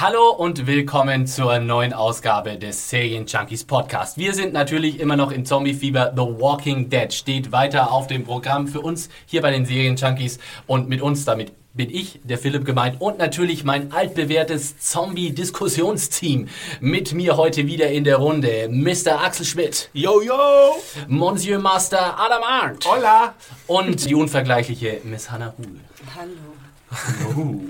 Hallo und willkommen zur neuen Ausgabe des Serien Junkies Podcast. Wir sind natürlich immer noch im Zombie-Fieber. The Walking Dead steht weiter auf dem Programm für uns hier bei den Serien Junkies und mit uns damit bin ich, der Philipp gemeint und natürlich mein altbewährtes Zombie-Diskussionsteam. Mit mir heute wieder in der Runde Mr. Axel Schmidt. Yo, yo! Monsieur Master Adam Arndt. Hola! Und die unvergleichliche Miss Hannah Huhl. Hallo.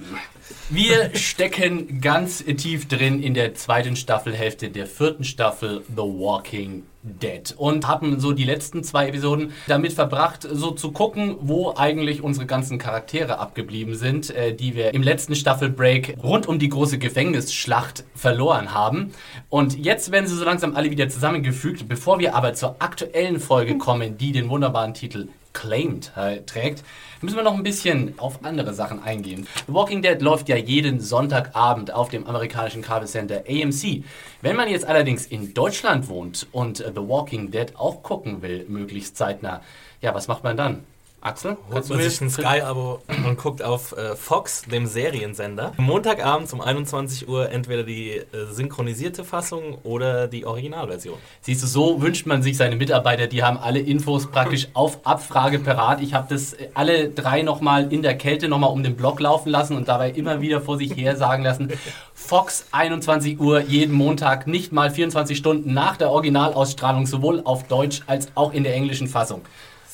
Wir stecken ganz tief drin in der zweiten Staffelhälfte der vierten Staffel The Walking Dead und haben so die letzten zwei Episoden damit verbracht, so zu gucken, wo eigentlich unsere ganzen Charaktere abgeblieben sind, äh, die wir im letzten Staffelbreak rund um die große Gefängnisschlacht verloren haben. Und jetzt werden sie so langsam alle wieder zusammengefügt. Bevor wir aber zur aktuellen Folge kommen, die den wunderbaren Titel Claimed äh, trägt, müssen wir noch ein bisschen auf andere Sachen eingehen. The Walking Dead läuft ja jeden Sonntagabend auf dem amerikanischen Kabelsender AMC. Wenn man jetzt allerdings in Deutschland wohnt und äh, The Walking Dead auch gucken will, möglichst zeitnah, ja, was macht man dann? Axel? Holt man sich ein Sky-Abo und guckt auf äh, Fox, dem Seriensender. Montagabend um 21 Uhr entweder die äh, synchronisierte Fassung oder die Originalversion. Siehst du, so wünscht man sich seine Mitarbeiter, die haben alle Infos praktisch auf Abfrage parat. Ich habe das äh, alle drei nochmal in der Kälte nochmal um den Block laufen lassen und dabei immer wieder vor sich her sagen lassen, Fox 21 Uhr jeden Montag, nicht mal 24 Stunden nach der Originalausstrahlung, sowohl auf Deutsch als auch in der englischen Fassung.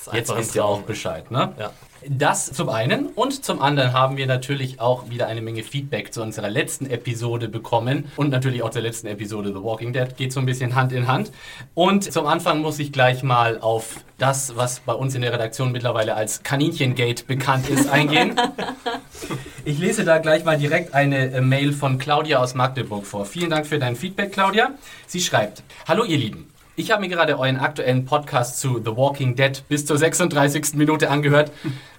Ist Jetzt einfach wisst ihr auch Bescheid, ne? Ja. Das zum einen und zum anderen haben wir natürlich auch wieder eine Menge Feedback zu unserer letzten Episode bekommen und natürlich auch zur letzten Episode The Walking Dead geht so ein bisschen Hand in Hand. Und zum Anfang muss ich gleich mal auf das, was bei uns in der Redaktion mittlerweile als Kaninchengate bekannt ist, eingehen. Ich lese da gleich mal direkt eine äh, Mail von Claudia aus Magdeburg vor. Vielen Dank für dein Feedback, Claudia. Sie schreibt: Hallo, ihr Lieben. Ich habe mir gerade euren aktuellen Podcast zu The Walking Dead bis zur 36. Minute angehört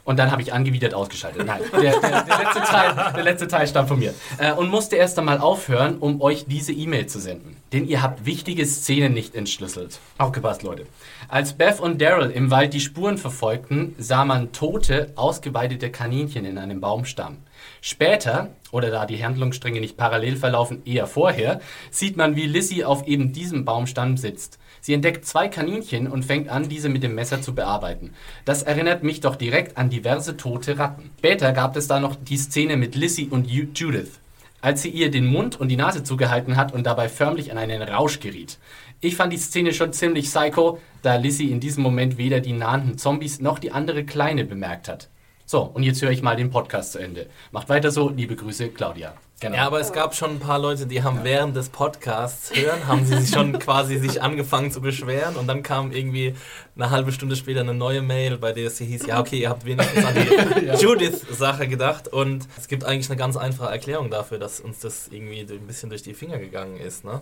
und dann habe ich angewidert ausgeschaltet. Nein, der, der, der, letzte, Teil, der letzte Teil stammt von mir. Äh, und musste erst einmal aufhören, um euch diese E-Mail zu senden. Denn ihr habt wichtige Szenen nicht entschlüsselt. Aufgepasst, Leute. Als Beth und Daryl im Wald die Spuren verfolgten, sah man tote, ausgeweidete Kaninchen in einem Baumstamm. Später, oder da die Handlungsstränge nicht parallel verlaufen, eher vorher, sieht man, wie Lissy auf eben diesem Baumstamm sitzt. Sie entdeckt zwei Kaninchen und fängt an, diese mit dem Messer zu bearbeiten. Das erinnert mich doch direkt an diverse tote Ratten. Später gab es da noch die Szene mit Lissy und Ju- Judith, als sie ihr den Mund und die Nase zugehalten hat und dabei förmlich an einen Rausch geriet. Ich fand die Szene schon ziemlich psycho, da Lissy in diesem Moment weder die nahenden Zombies noch die andere Kleine bemerkt hat. So, und jetzt höre ich mal den Podcast zu Ende. Macht weiter so, liebe Grüße, Claudia. Genau. Ja, aber es gab schon ein paar Leute, die haben während des Podcasts hören, haben sie sich schon quasi sich angefangen zu beschweren und dann kam irgendwie eine halbe Stunde später eine neue Mail, bei der es hieß, ja okay, ihr habt wenigstens an die Judith-Sache gedacht und es gibt eigentlich eine ganz einfache Erklärung dafür, dass uns das irgendwie ein bisschen durch die Finger gegangen ist. Ne?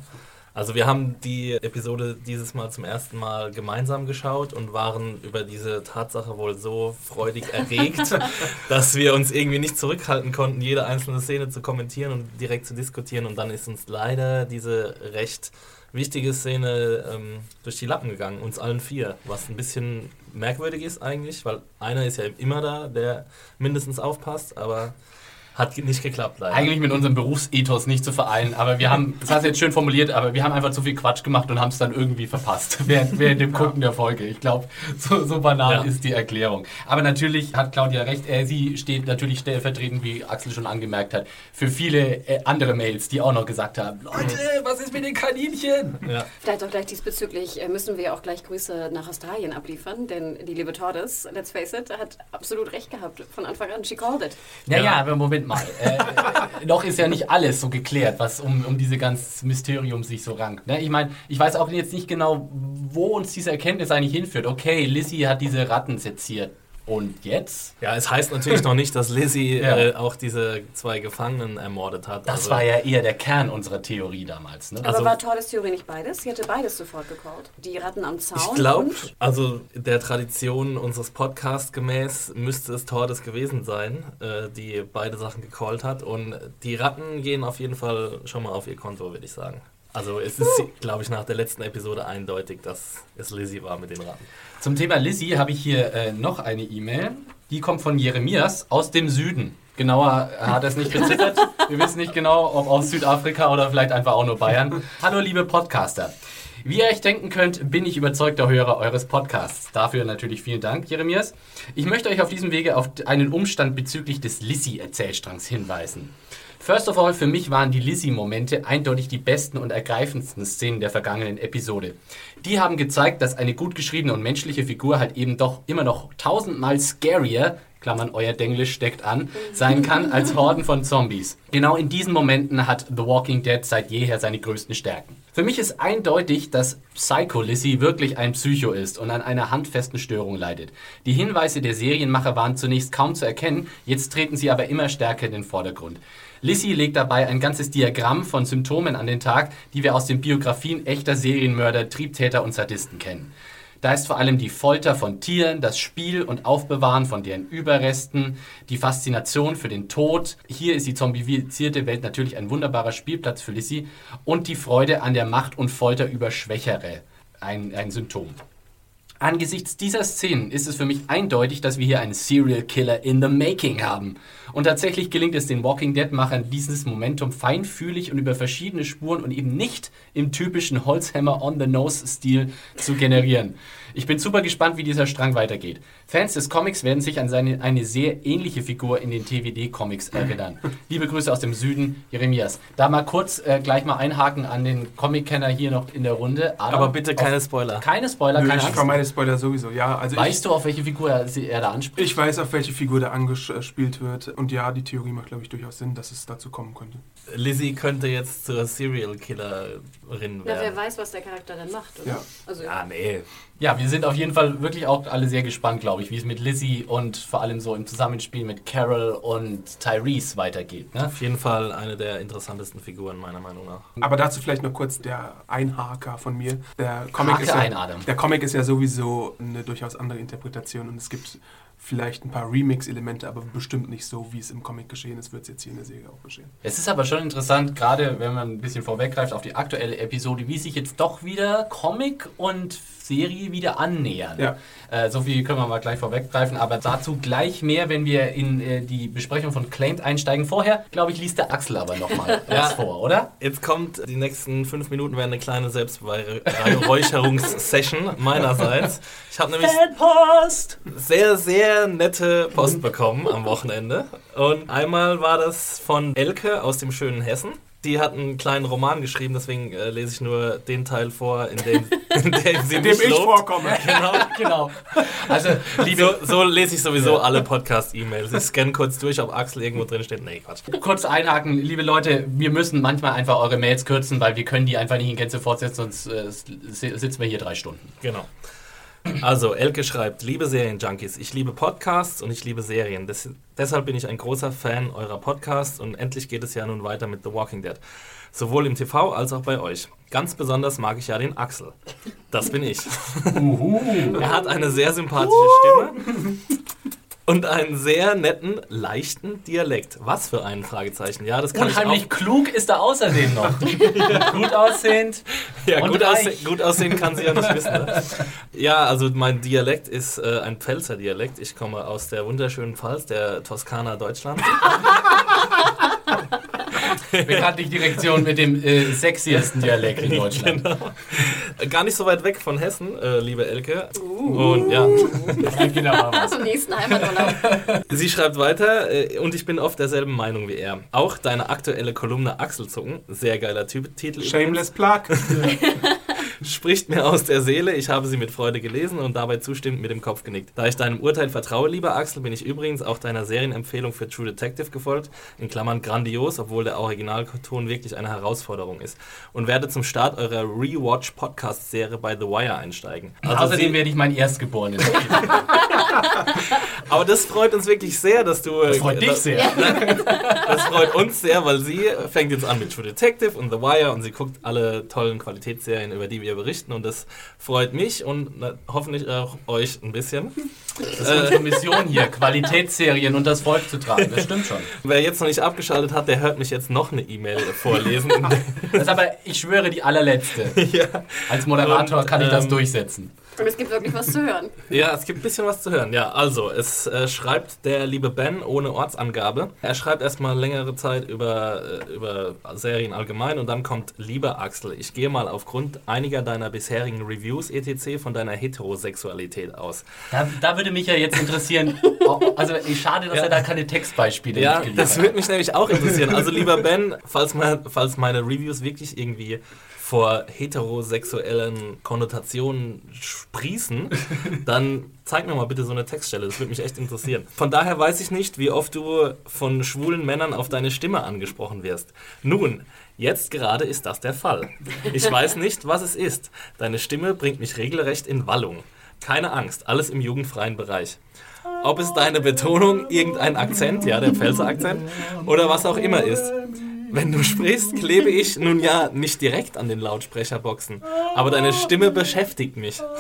Also wir haben die Episode dieses Mal zum ersten Mal gemeinsam geschaut und waren über diese Tatsache wohl so freudig erregt, dass wir uns irgendwie nicht zurückhalten konnten, jede einzelne Szene zu kommentieren und direkt zu diskutieren. Und dann ist uns leider diese recht wichtige Szene ähm, durch die Lappen gegangen, uns allen vier, was ein bisschen merkwürdig ist eigentlich, weil einer ist ja immer da, der mindestens aufpasst, aber hat nicht geklappt leider. Eigentlich mit unserem Berufsethos nicht zu vereinen, aber wir haben, das hast du jetzt schön formuliert, aber wir haben einfach zu viel Quatsch gemacht und haben es dann irgendwie verpasst während, während dem Gucken der Folge. Ich glaube, so, so banal Ja. ist die Erklärung. Aber natürlich hat Claudia recht, äh, sie steht natürlich stellvertretend, wie Axel schon angemerkt hat, für viele äh, andere Mails, die auch noch gesagt haben, Leute, was ist mit den Kaninchen? ja. Vielleicht auch gleich diesbezüglich äh, müssen wir auch gleich Grüße nach Australien abliefern, denn die liebe Tordes, let's face it, hat absolut recht gehabt von Anfang an. She called it. Naja, aber Moment mal. Äh, noch ist ja nicht alles so geklärt, was um, um diese ganze Mysterium sich so rankt. Ne? Ich meine, ich weiß auch jetzt nicht genau, wo uns diese Erkenntnis eigentlich hinführt. Okay, Lissy hat diese Ratten seziert. Und jetzt? Ja, es heißt natürlich noch nicht, dass Lizzie Ja. äh, auch diese zwei Gefangenen ermordet hat. Das Also- war ja eher der Kern unserer Theorie damals. Ne? Aber Also- war Tordes Theorie nicht beides? Sie hätte beides sofort gecallt. Die Ratten am Zaun Ich glaube, also der Tradition unseres Podcasts gemäß müsste es Tordes gewesen sein, äh, die beide Sachen gecallt hat. Und die Ratten gehen auf jeden Fall schon mal auf ihr Konto, würde ich sagen. Also es ist, glaube ich, nach der letzten Episode eindeutig, dass es Lizzie war mit den Ratten. Zum Thema Lizzie habe ich hier äh, noch eine E-Mail. Die kommt von Jeremias aus dem Süden. Genauer hat er es nicht beziffert. Wir wissen nicht genau, ob aus Südafrika oder vielleicht einfach auch nur Bayern. Hallo liebe Podcaster. Wie ihr euch denken könnt, bin ich überzeugter Hörer eures Podcasts. Dafür natürlich vielen Dank, Jeremias. Ich möchte euch auf diesem Wege auf einen Umstand bezüglich des Lizzie-Erzählstrangs hinweisen. First of all, für mich waren die Lizzie-Momente eindeutig die besten und ergreifendsten Szenen der vergangenen Episode. Die haben gezeigt, dass eine gut geschriebene und menschliche Figur halt eben doch immer noch tausendmal scarier, Klammern, euer Denglisch steckt an, sein kann als Horden von Zombies. Genau in diesen Momenten hat The Walking Dead seit jeher seine größten Stärken. Für mich ist eindeutig, dass Psycho Lizzie wirklich ein Psycho ist und an einer handfesten Störung leidet. Die Hinweise der Serienmacher waren zunächst kaum zu erkennen, jetzt treten sie aber immer stärker in den Vordergrund. Lizzie legt dabei ein ganzes Diagramm von Symptomen an den Tag, die wir aus den Biografien echter Serienmörder, Triebtäter und Sadisten kennen. Da ist vor allem die Folter von Tieren, das Spiel und Aufbewahren von deren Überresten, die Faszination für den Tod. Hier ist die zombifizierte Welt natürlich ein wunderbarer Spielplatz für Lizzie und die Freude an der Macht und Folter über Schwächere. Ein, ein Symptom. Angesichts dieser Szenen ist es für mich eindeutig, dass wir hier einen Serial Killer in the Making haben. Und tatsächlich gelingt es den Walking Dead-Machern, dieses Momentum feinfühlig und über verschiedene Spuren und eben nicht im typischen Holzhammer on the Nose-Stil zu generieren. Ich bin super gespannt, wie dieser Strang weitergeht. Fans des Comics werden sich an seine, eine sehr ähnliche Figur in den TWD-Comics erinnern. Liebe Grüße aus dem Süden, Jeremias. Da mal kurz äh, gleich mal einhaken an den Comic-Kenner hier noch in der Runde. Adam, Aber bitte keine auf, Spoiler. Keine Spoiler, Nö, keine ich Angst. vermeide Spoiler sowieso, ja. Also Weißt du, auf welche Figur er, sie- er da anspricht? ich, ich weiß, auf welche Figur da angespielt wird. Und ja, die Theorie macht, glaube ich, durchaus Sinn, dass es dazu kommen könnte. Lizzie könnte jetzt zur Serial Killerin ja, wer werden. weiß, was der Charakter dann macht, oder? Ja. Also, Ja, nee. Ja, wir sind auf jeden Fall wirklich auch alle sehr gespannt, glaube ich, wie es mit Lizzie und vor allem so im Zusammenspiel mit Carol und Tyrese weitergeht. Ne? Auf jeden Fall eine der interessantesten Figuren, meiner Meinung nach. Aber dazu vielleicht noch kurz der Einhaker von mir. Der Comic, Hake ist ja, ein, Adam. der Comic ist ja sowieso eine durchaus andere Interpretation und es gibt vielleicht ein paar Remix-Elemente, aber bestimmt nicht so, wie es im Comic geschehen ist, wird es jetzt hier in der Serie auch geschehen. Es ist aber schon interessant, gerade wenn man ein bisschen vorweggreift auf die aktuelle Episode, wie sich jetzt doch wieder Comic und Serie wieder annähern. Ja. Äh, so viel können wir mal gleich vorweggreifen, aber dazu gleich mehr, wenn wir in äh, die Besprechung von Claimed einsteigen. Vorher, glaube ich, liest der Axel aber nochmal Ja. was vor, oder? Jetzt kommt, die nächsten fünf Minuten werden eine kleine Selbstbeweihräucherungssession meinerseits. Ich habe nämlich Fanpost! sehr, sehr nette Post bekommen am Wochenende. Und einmal war das von Elke aus dem schönen Hessen. Die hat einen kleinen Roman geschrieben, deswegen äh, lese ich nur den Teil vor, in dem, in dem sie In dem ich lobt. vorkomme. Genau. Genau. Also, liebe, So, so lese ich sowieso alle Podcast-E-Mails. Ich scanne kurz durch, ob Axel irgendwo drin steht. Nee, Quatsch. kurz einhaken, liebe Leute, wir müssen manchmal einfach eure Mails kürzen, weil wir können die einfach nicht in Gänze fortsetzen, sonst äh, si- sitzen wir hier drei Stunden. Genau. Also, Elke schreibt, liebe Serienjunkies, ich liebe Podcasts und ich liebe Serien. Des, deshalb bin ich ein großer Fan eurer Podcasts und endlich geht es ja nun weiter mit The Walking Dead. Sowohl im TV als auch bei euch. Ganz besonders mag ich ja den Axel. Das bin ich. er hat eine sehr sympathische Stimme und einen sehr netten, leichten Dialekt. Was für ein Fragezeichen. Ja, das kann Unheimlich ich klug ist er außerdem noch. Gut aussehend. auch. Ja, gut, ausse gut aussehen kann sie ja nicht wissen. Ne? Ja, also mein Dialekt ist äh, ein Pfälzer Dialekt. Ich komme aus der wunderschönen Pfalz, der Toskana Deutschlands. Bekanntlich die Direktion mit dem äh, sexiesten Dialekt in Deutschland. Genau. Gar nicht so weit weg von Hessen, äh, liebe Elke. Und ja, genau. Zum nächsten Heimaturlaub. sie schreibt weiter äh, und ich bin oft derselben Meinung wie er. Auch deine aktuelle Kolumne Achselzucken, sehr geiler Typ Titel. übrigens. Shameless Plug. Spricht mir aus der Seele. Ich habe sie mit Freude gelesen und dabei zustimmend mit dem Kopf genickt. Da ich deinem Urteil vertraue, lieber Axel, bin ich übrigens auch deiner Serienempfehlung für True Detective gefolgt. In Klammern grandios, obwohl der Originalton wirklich eine Herausforderung ist. Und werde zum Start eurer Rewatch-Podcast-Serie bei The Wire einsteigen. Also Außerdem werde ich mein Erstgeborenen. Aber das freut uns wirklich sehr, dass du. Das freut dich dass- sehr. Das freut uns sehr, weil sie fängt jetzt an mit True Detective und The Wire und sie guckt alle tollen Qualitätsserien, über die wir berichten und das freut mich und na, hoffentlich auch euch ein bisschen. Das ist unsere Mission hier, Qualitätsserien und das Volk zu tragen. Das stimmt schon. Wer jetzt noch nicht abgeschaltet hat, der hört mich jetzt noch eine E-Mail vorlesen. Das ist aber, ich schwöre, die allerletzte. ja. Als Moderator Und, kann ich das ähm, durchsetzen. Und es gibt wirklich was zu hören. ja, es gibt ein bisschen was zu hören. Ja, also, es äh, schreibt der liebe Ben ohne Ortsangabe. Er schreibt erstmal längere Zeit über, äh, über Serien allgemein und dann kommt, lieber Axel, ich gehe mal aufgrund einiger deiner bisherigen Reviews etc. von deiner Heterosexualität aus. Da, da würde mich ja jetzt interessieren, also ich schade, dass Ja. er da keine Textbeispiele Ja, mitgeliefert das hat. würde mich nämlich auch interessieren. Also lieber Ben, falls, mein, falls meine Reviews wirklich irgendwie vor heterosexuellen Konnotationen sprießen, dann zeig mir mal bitte so eine Textstelle. Das würde mich echt interessieren. Von daher weiß ich nicht, wie oft du von schwulen Männern auf deine Stimme angesprochen wirst. Nun, jetzt gerade ist das der Fall. Ich weiß nicht, was es ist. Deine Stimme bringt mich regelrecht in Wallung. Keine Angst, alles im jugendfreien Bereich. Ob es deine Betonung, irgendein Akzent, ja, der Pfälzer Akzent, oder was auch immer ist. Wenn du sprichst, klebe ich nun ja nicht direkt an den Lautsprecherboxen, aber deine Stimme beschäftigt mich.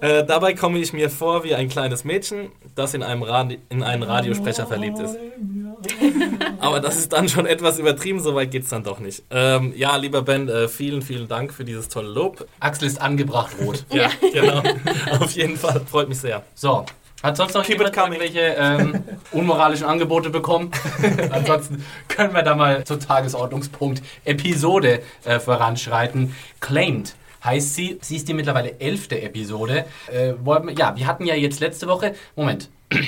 Äh, dabei komme ich mir vor wie ein kleines Mädchen, das in, einem Radi in einen Radiosprecher verliebt ist. Aber das ist dann schon etwas übertrieben, soweit geht es dann doch nicht. Ähm, ja, lieber Ben, äh, vielen, vielen Dank für dieses tolle Lob. Axel ist angebracht rot. Ja, genau. Auf jeden Fall, freut mich sehr. So. Hat sonst noch jemand irgendwelche ähm, unmoralischen Angebote bekommen? Ansonsten können wir da mal zur Tagesordnungspunkt Episode äh, voranschreiten. Claimed heißt sie. Sie ist die mittlerweile elfte Episode. Äh, wir, ja, wir hatten ja jetzt letzte Woche. Moment.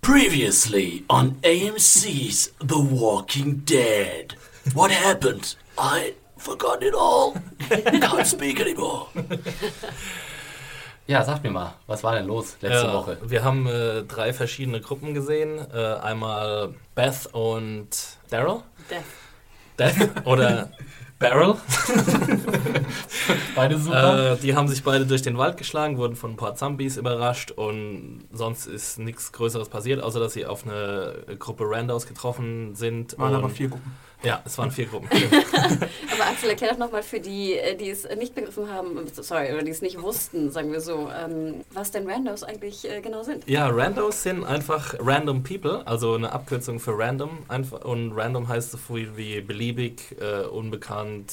Previously on AMC's The Walking Dead. What happened? I forgot it all. Can't speak anymore. Ja, sag mir mal, was war denn los letzte Ja, Woche? Wir haben äh, drei verschiedene Gruppen gesehen. Äh, einmal Beth und Daryl. Death. Death oder Barrel. Beide super. Äh, die haben sich beide durch den Wald geschlagen, wurden von ein paar Zombies überrascht und sonst ist nichts Größeres passiert, außer dass sie auf eine Gruppe Randos getroffen sind. Waren aber vier Gruppen. Ja, es waren vier Gruppen. Aber Axel, erklär doch nochmal für die, äh, die es nicht begriffen haben, sorry, oder die es nicht wussten, sagen wir so, ähm, was denn Randos eigentlich äh, genau sind. Ja, Randos sind einfach random people, also eine Abkürzung für random. Einfach, und random heißt so viel wie beliebig, äh, unbekannt,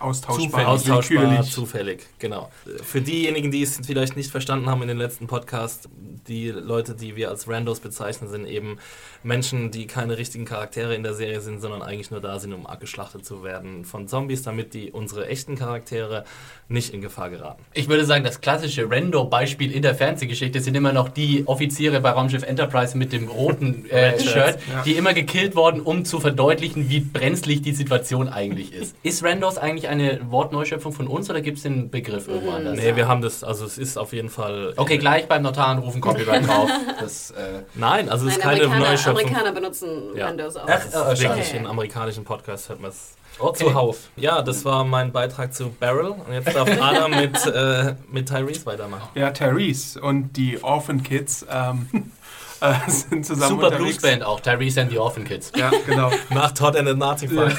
Austauschbar, austauschbar, willkürlich. zufällig, genau. Für diejenigen, die es vielleicht nicht verstanden haben in den letzten Podcast, die Leute, die wir als Randos bezeichnen, sind eben Menschen, die keine richtigen Charaktere in der Serie sind, sondern eigentlich nur da sind, um abgeschlachtet zu werden von Zombies, damit die unsere echten Charaktere nicht in Gefahr geraten. Ich würde sagen, das klassische Rando-Beispiel in der Fernsehgeschichte sind immer noch die Offiziere bei Raumschiff Enterprise mit dem roten äh, Shirt, ja. die immer gekillt wurden, um zu verdeutlichen, wie brenzlig die Situation eigentlich ist. Ist Randos eigentlich eine Wortneuschöpfung von uns oder gibt es den Begriff irgendwo anders? Nee, wir haben das, also es ist auf jeden Fall. Okay, gleich beim Notar anrufen, Copyright drauf. Das, äh, Nein, also es ist keine Amerikaner, Neuschöpfung. Amerikaner benutzen Ja. Randos auch. Ach, schade. wirklich in amerikanischen Podcasts hört man es okay. zuhauf. Ja, das war mein Beitrag zu Barrel. Und jetzt darf Adam mit, äh, mit Tyrese weitermachen. Ja, Tyrese und die Orphan Kids ähm, äh, sind zusammen Super unterwegs. Bluesband auch, Tyrese and the Orphan Kids. Ja, genau. Nach Todd and the Nazi Fight.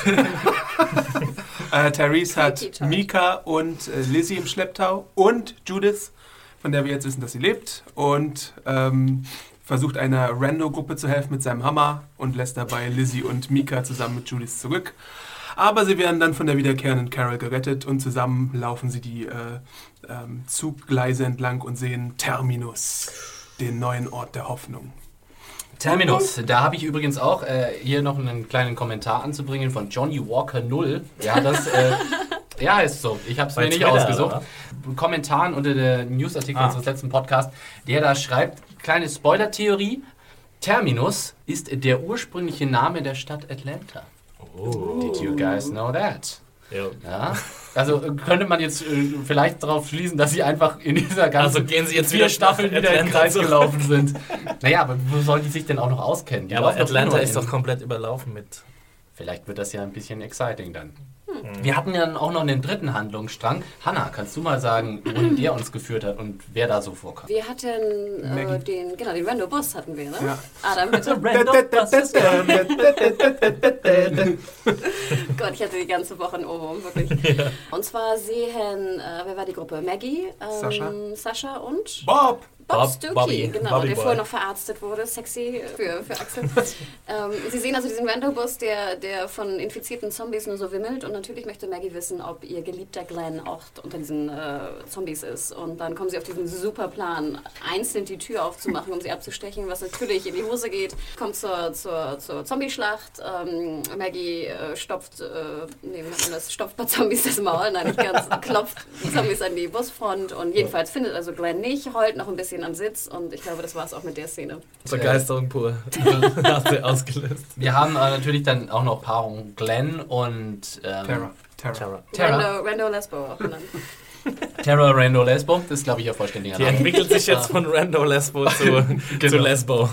Äh, Tyrese hat. Mika und äh, Lizzie im Schlepptau und Judith, von der wir jetzt wissen, dass sie lebt. Und ähm, versucht einer Rando-Gruppe zu helfen mit seinem Hammer und lässt dabei Lizzie und Mika zusammen mit Judith zurück. Aber sie werden dann von der wiederkehrenden Carol gerettet und zusammen laufen sie die äh, ähm, Zuggleise entlang und sehen Terminus, den neuen Ort der Hoffnung. Terminus, da habe ich übrigens auch äh, hier noch einen kleinen Kommentar anzubringen von Johnny Walker 0. Der hat das, äh, ja, ist so, ich habe es mir nicht Twitter, ausgesucht. Kommentaren unter der Newsartikel Ah. unseres letzten Podcasts, der da schreibt, kleine Spoiler-Theorie, Terminus ist der ursprüngliche Name der Stadt Atlanta. Oh. Did you guys know that? Ja. Ja, also äh, könnte man jetzt äh, vielleicht darauf schließen, dass sie einfach in dieser ganzen Also gehen sie jetzt vier wieder Staffeln wieder im Atlanta Kreis gelaufen sind. Naja, aber wo sollen die sich denn auch noch auskennen? Die Ja, aber Atlanta ist in- doch komplett überlaufen mit. Vielleicht wird das ja ein bisschen exciting dann. Wir hatten ja dann auch noch einen dritten Handlungsstrang. Hanna, kannst du mal sagen, wohin der uns geführt hat und wer da so vorkam? Wir hatten äh, den, genau, den Rando Bus hatten wir, ne? Ja. Adam, bitte. Gott, ich hatte die ganze Woche einen Ohrwurm, wirklich. Und zwar sehen, äh, wer war die Gruppe? Maggie, ähm, Sascha. Sascha und Bob! Bob, Bob- Stuckey, Bobby. genau, Bobby der Boy. vorher noch verarztet wurde, sexy für, für Axel. ähm, Sie sehen also diesen Rando-Bus, der, der von infizierten Zombies nur so wimmelt und natürlich möchte Maggie wissen, ob ihr geliebter Glenn auch unter diesen äh, Zombies ist. Und dann kommen sie auf diesen super Plan, einzeln die Tür aufzumachen, um sie abzustechen, was natürlich in die Hose geht. Kommt zur, zur, zur Zombie-Schlacht, ähm, Maggie äh, stopft, äh, nee, das, stopft bei Zombies das Maul, nein, nicht ganz, klopft Zombies an die Busfront und jedenfalls findet also Glenn nicht, heult noch ein bisschen am Sitz und ich glaube, das war es auch mit der Szene. Begeisterung pur. Hast du ausgelöst. Wir haben äh, natürlich dann auch noch Paarung Glenn und ähm, Terra. Terra. Rando, Rando Lesbo auch genannt. Terra Rando Lesbo, das ist glaube ich ihr vollständiger Die entwickelt sich jetzt von Rando Lesbo zu, zu Genau. Lesbo.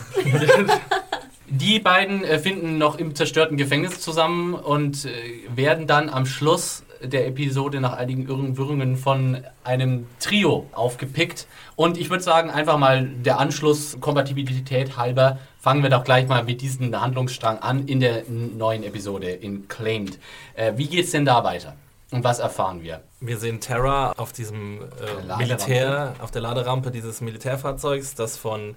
Die beiden äh, finden noch im zerstörten Gefängnis zusammen und äh, werden dann am Schluss der Episode nach einigen Irrenwirrungen von einem Trio aufgepickt. Und ich würde sagen, einfach mal der Anschluss, Kompatibilität halber, fangen wir doch gleich mal mit diesem Handlungsstrang an in der neuen Episode in Claimed. Äh, wie geht's denn da weiter? Und was erfahren wir? Wir sehen Terra auf diesem äh. Militär, auf der Laderampe dieses Militärfahrzeugs, das von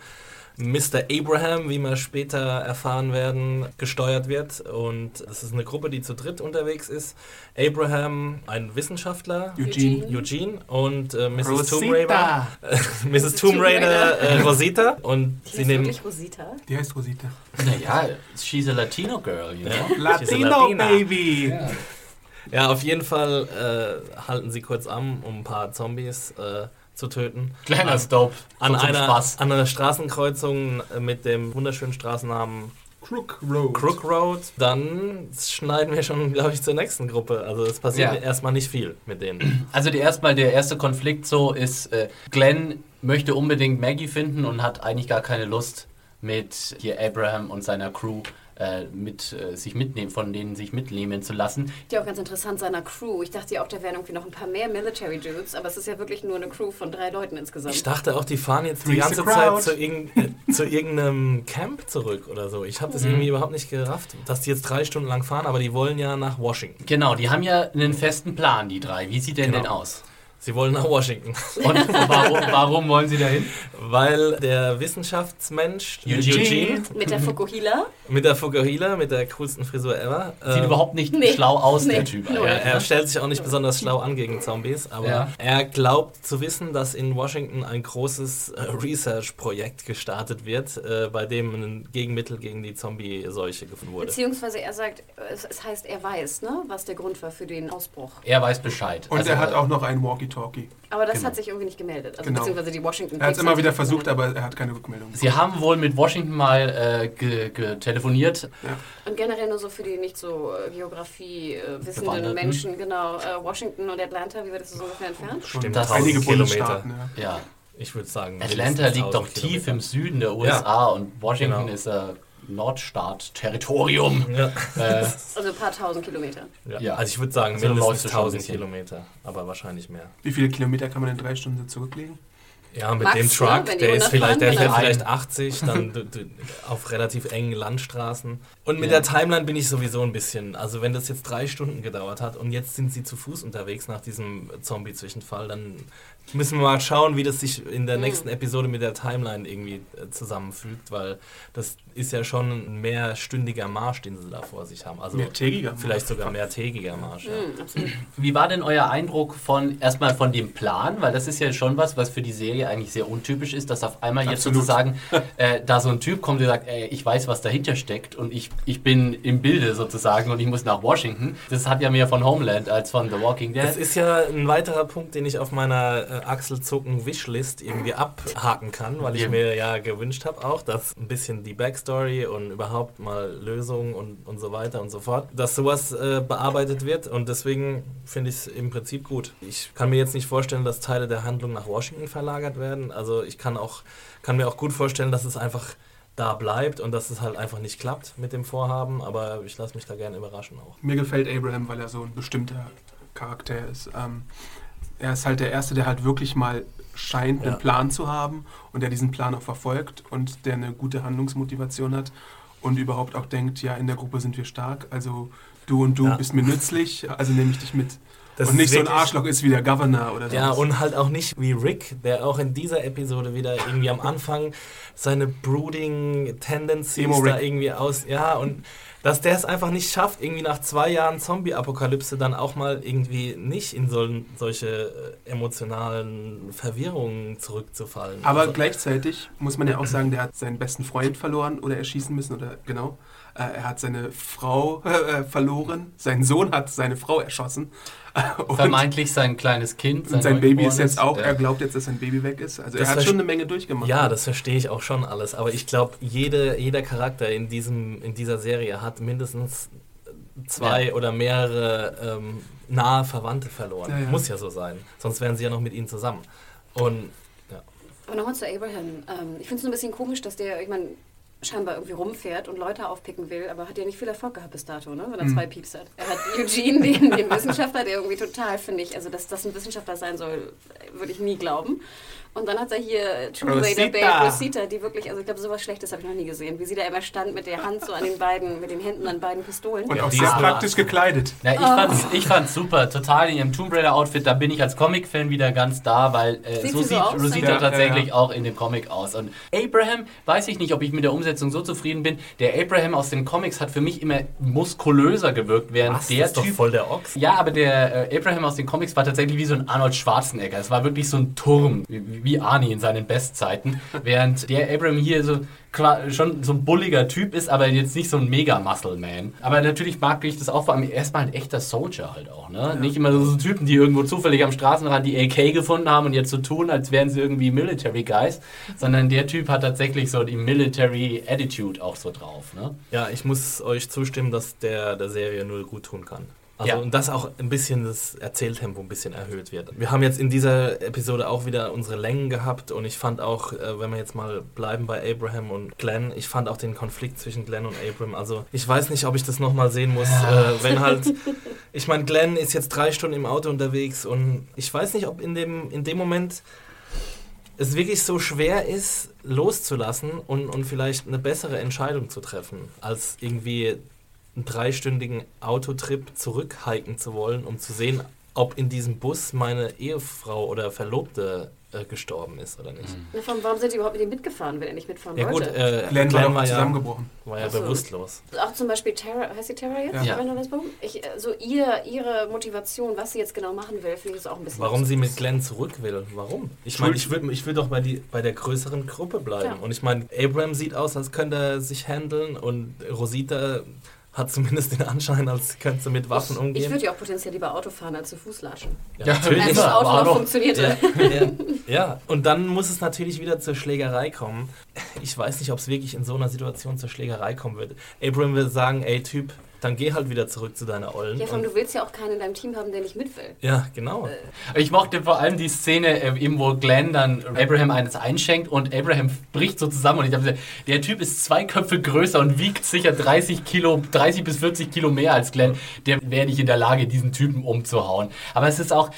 Mr. Abraham, wie wir später erfahren werden, gesteuert wird. Und es ist eine Gruppe, die zu dritt unterwegs ist. Abraham, ein Wissenschaftler, Eugene. Eugene und äh, Mrs. Tomb Raider, Rosita! Mrs. Tomb Raider, äh, Rosita. Und Die sie heißt nehmen wirklich Rosita? Die heißt Rosita. Naja, she's a Latino girl, you know? Latino. Baby! Ja, auf jeden Fall äh, halten sie kurz an, um ein paar Zombies äh, zu töten. Kleiner Stop. An so zum einer, Spaß. an einer Straßenkreuzung mit dem wunderschönen Straßennamen Crook Road. Crook Road. Dann schneiden wir schon, glaube ich, zur nächsten Gruppe. Also es passiert Ja. erstmal nicht viel mit denen. Also die erstmal der erste Konflikt so ist, äh, Glenn möchte unbedingt Maggie finden und hat eigentlich gar keine Lust mit hier Abraham und seiner Crew äh, mit äh, sich mitnehmen, von denen sich mitnehmen zu lassen. Die auch ganz interessant seiner Crew. Ich dachte ja auch, da wären irgendwie noch ein paar mehr Military Dudes, aber es ist ja wirklich nur eine Crew von drei Leuten insgesamt. Ich dachte auch, die fahren jetzt die Three's ganze a crowd. Zeit zu, irgend, äh, zu irgendeinem Camp zurück oder so. Ich habe das irgendwie überhaupt nicht gerafft, dass die jetzt drei Stunden lang fahren, aber die wollen ja nach Washington. Genau, die haben ja einen festen Plan, die drei. Wie sieht denn Genau. denn aus? Sie wollen nach Washington. Und warum, warum wollen sie dahin? Weil der Wissenschaftsmensch Eugene. Mit der Fukuhila. mit der Fukuhila, mit der coolsten Frisur ever, Sieht äh, überhaupt nicht nee. schlau aus, der Nee. Typ. Null. Er, er stellt sich auch nicht besonders schlau an gegen Zombies, aber Ja. er glaubt zu wissen, dass in Washington ein großes äh, Research-Projekt gestartet wird, äh, bei dem ein Gegenmittel gegen die Zombie-Seuche gefunden wurde. Beziehungsweise er sagt, es, heißt, er weiß, ne, was der Grund war für den Ausbruch. Er weiß Bescheid. Und Also, er hat auch noch einen Walkie-Talkie. Aber das Genau. hat sich irgendwie nicht gemeldet. Also Genau. beziehungsweise die Washington Er hat es immer wieder versucht, gemeldet. aber er hat keine Rückmeldung. Sie haben wohl mit Washington mal äh, telefoniert. Und generell nur so für die nicht so äh, Geografie äh, wissenden. Menschen, genau. Äh, Washington und Atlanta, wie weit ist das ungefähr entfernt? Stimmt, das einige 1000 Bundesstaaten. Ja. Ja, Ich würde sagen, Atlanta liegt doch 1000 tief im Kilometer. Süden der USA und Washington Genau. ist äh, Nordstaat-Territorium. Ja. äh, Also ein paar tausend Kilometer. Ja. Ja. Also ich würde sagen, Also mindestens läufst du schon ein 1000 bisschen. Kilometer, aber wahrscheinlich mehr. Wie viele Kilometer kann man in drei Stunden zurücklegen? Ja, mit Max, dem ne, Truck, der ist 100 vielleicht, der fährt vielleicht 80, dann auf relativ engen Landstraßen. Und mit Ja. der Timeline bin ich sowieso ein bisschen, also wenn das jetzt drei Stunden gedauert hat und jetzt sind sie zu Fuß unterwegs nach diesem Zombie-Zwischenfall, dann müssen wir mal schauen, wie das sich in der Mhm. nächsten Episode mit der Timeline irgendwie äh, zusammenfügt, weil das ist ja schon ein mehrstündiger Marsch, den sie da vor sich haben. Also Mehrtägiger. vielleicht sogar mehrtägiger Marsch. Ja. Mhm, wie war denn euer Eindruck von erstmal von dem Plan? Weil das ist ja schon was, was für die Serie eigentlich sehr untypisch ist, dass auf einmal jetzt Absolut. sozusagen äh, da so ein Typ kommt, der sagt, ey, ich weiß, was dahinter steckt und ich, ich bin im Bilde sozusagen und ich muss nach Washington. Das hat ja mehr von Homeland als von The Walking Dead. Das ist ja ein weiterer Punkt, den ich auf meiner äh, Achselzucken Wishlist irgendwie abhaken kann, weil ich mir ja gewünscht habe auch, dass ein bisschen die Backstory und überhaupt mal Lösungen und, und so weiter und so fort, dass sowas äh, bearbeitet wird und deswegen finde ich es im Prinzip gut. Ich kann mir jetzt nicht vorstellen, dass Teile der Handlung nach Washington verlagert werden. Also ich kann auch kann mir auch gut vorstellen, dass es einfach da bleibt und dass es halt einfach nicht klappt mit dem Vorhaben, aber ich lasse mich da gerne überraschen auch. Mir gefällt Abraham, weil er so ein bestimmter Charakter ist. Ähm, er ist halt der Erste, der halt wirklich mal scheint, einen Ja. Plan zu haben und der diesen Plan auch verfolgt und der eine gute Handlungsmotivation hat und überhaupt auch denkt, ja, in der Gruppe sind wir stark, also du und du Ja. bist mir nützlich, also nehme ich dich mit. Das und nicht so ein Arschloch ist wie der Governor oder so. Ja, und halt auch nicht wie Rick, der auch in dieser Episode wieder irgendwie am Anfang seine brooding Tendencies da irgendwie aus. Ja, und dass der es einfach nicht schafft, irgendwie nach zwei Jahren Zombie-Apokalypse dann auch mal irgendwie nicht in so, solche äh, emotionalen Verwirrungen zurückzufallen. Aber Also- gleichzeitig muss man ja auch sagen, der hat seinen besten Freund verloren oder erschießen müssen oder genau. Äh, er hat seine Frau äh, verloren, sein Sohn hat seine Frau erschossen. Und, Vermeintlich sein kleines Kind. und sein Baby ist jetzt auch, Ja. er glaubt jetzt, dass sein Baby weg ist. Also Das er hat schon eine Menge durchgemacht. Ja, ne? das verstehe ich auch schon alles. Aber ich glaube, jede, jeder Charakter in, diesem, in dieser Serie hat mindestens zwei oder mehrere ähm, nahe Verwandte verloren. Ja, ja. Muss ja so sein. Sonst wären sie ja noch mit ihnen zusammen. Und Aber nochmal zu Abraham. Ähm, ich finde es nur ein bisschen komisch, dass der, ich meine, scheinbar irgendwie rumfährt und Leute aufpicken will, aber hat ja nicht viel Erfolg gehabt bis dato, ne? wenn er zwei Pieps hat. Er hat Eugene, den, den Wissenschaftler, der irgendwie total, finde ich, also dass das ein Wissenschaftler sein soll, würde ich nie glauben. Und dann hat er hier Tomb Raider Rosita. Babe Rosita, die wirklich, also ich glaube, sowas Schlechtes habe ich noch nie gesehen. Wie sie da immer stand mit der Hand so an den beiden, mit den Händen an beiden Pistolen. Und Ja, auch die sehr ist- praktisch gekleidet. Ja, ich, fand's, ich fand's super, total in ihrem Tomb Raider Outfit, da bin ich als Comic-Fan wieder ganz da, weil äh, Sieht so sie so sieht Rosita ja? tatsächlich Ja, auch in dem Comic aus. Und Abraham, weiß ich nicht, ob ich mit der Umsetzung so zufrieden bin. Der Abraham aus den Comics hat für mich immer muskulöser gewirkt, während was, der das ist doch Typ voll der Ochs. ja, aber der äh, Abraham aus den Comics war tatsächlich wie so ein Arnold Schwarzenegger. Es war wirklich so ein Turm, wie, wie Arnie in seinen Bestzeiten. Während der Abraham hier so klar, schon so ein bulliger Typ ist, aber jetzt nicht so ein Mega-Muscle-Man. Aber natürlich mag ich das auch vor allem erstmal ein echter Soldier halt auch. Ne? Nicht immer so Typen, die irgendwo zufällig am Straßenrand die AK gefunden haben und jetzt so tun, als wären sie irgendwie Military Guys. Sondern der Typ hat tatsächlich so die Military Attitude auch so drauf. Ne? Ja, ich muss euch zustimmen, dass der der Serie null gut tun kann. Also, Ja. und dass auch ein bisschen das Erzähltempo ein bisschen erhöht wird. Wir haben jetzt in dieser Episode auch wieder unsere Längen gehabt und ich fand auch, äh, wenn wir jetzt mal bleiben bei Abraham und Glenn, ich fand auch den Konflikt zwischen Glenn und Abraham, also ich weiß nicht, ob ich das nochmal sehen muss, äh, wenn halt, ich meine, Glenn ist jetzt drei Stunden im Auto unterwegs und ich weiß nicht, ob in dem, in dem Moment es wirklich so schwer ist, loszulassen und, und vielleicht eine bessere Entscheidung zu treffen, als irgendwie einen dreistündigen Autotrip zurückhiken zu wollen, um zu sehen, ob in diesem Bus meine Ehefrau oder Verlobte äh, gestorben ist oder nicht. Na, von- Warum sind die überhaupt mit ihm mitgefahren, wenn er nicht mitfahren Ja gut, wollte? äh, Glenn war doch war, ja, zusammengebrochen. war ja so. bewusstlos. Auch zum Beispiel Tara, heißt sie Tara jetzt? Ja. Ja. Wenn du das warum? Ich, äh, so ihr, ihre Motivation, was sie jetzt genau machen will, finde ich das auch ein bisschen. Warum sie mit Glenn zurück will. Warum? Ich meine, ich will, ich will doch bei, die, bei der größeren Gruppe bleiben. Klar. Und ich meine, Abraham sieht aus, als könnte er sich handeln und Rosita hat zumindest den Anschein, als könnte sie mit Waffen Ich umgehen. würde ja auch potenziell lieber Auto fahren als zu Fuß latschen. ja, Ja, natürlich. Als das Auto noch funktionierte. Ja, ja, ja, und dann muss es natürlich wieder zur Schlägerei kommen. Ich weiß nicht, ob es wirklich in so einer Situation zur Schlägerei kommen wird. Abraham will sagen, ey Typ, dann geh halt wieder zurück zu deiner Ollen. Ja, vor allem, Und- du willst ja auch keinen in deinem Team haben, der nicht mit will. ja genau. Ich mochte vor allem die Szene, äh, eben wo Glenn dann Abraham eines einschenkt und Abraham bricht so zusammen und ich gesagt, der Typ ist zwei Köpfe größer und wiegt sicher 30 Kilo, 30 bis 40 Kilo mehr als Glenn. Der wäre nicht in der Lage, diesen Typen umzuhauen. Aber es ist auch,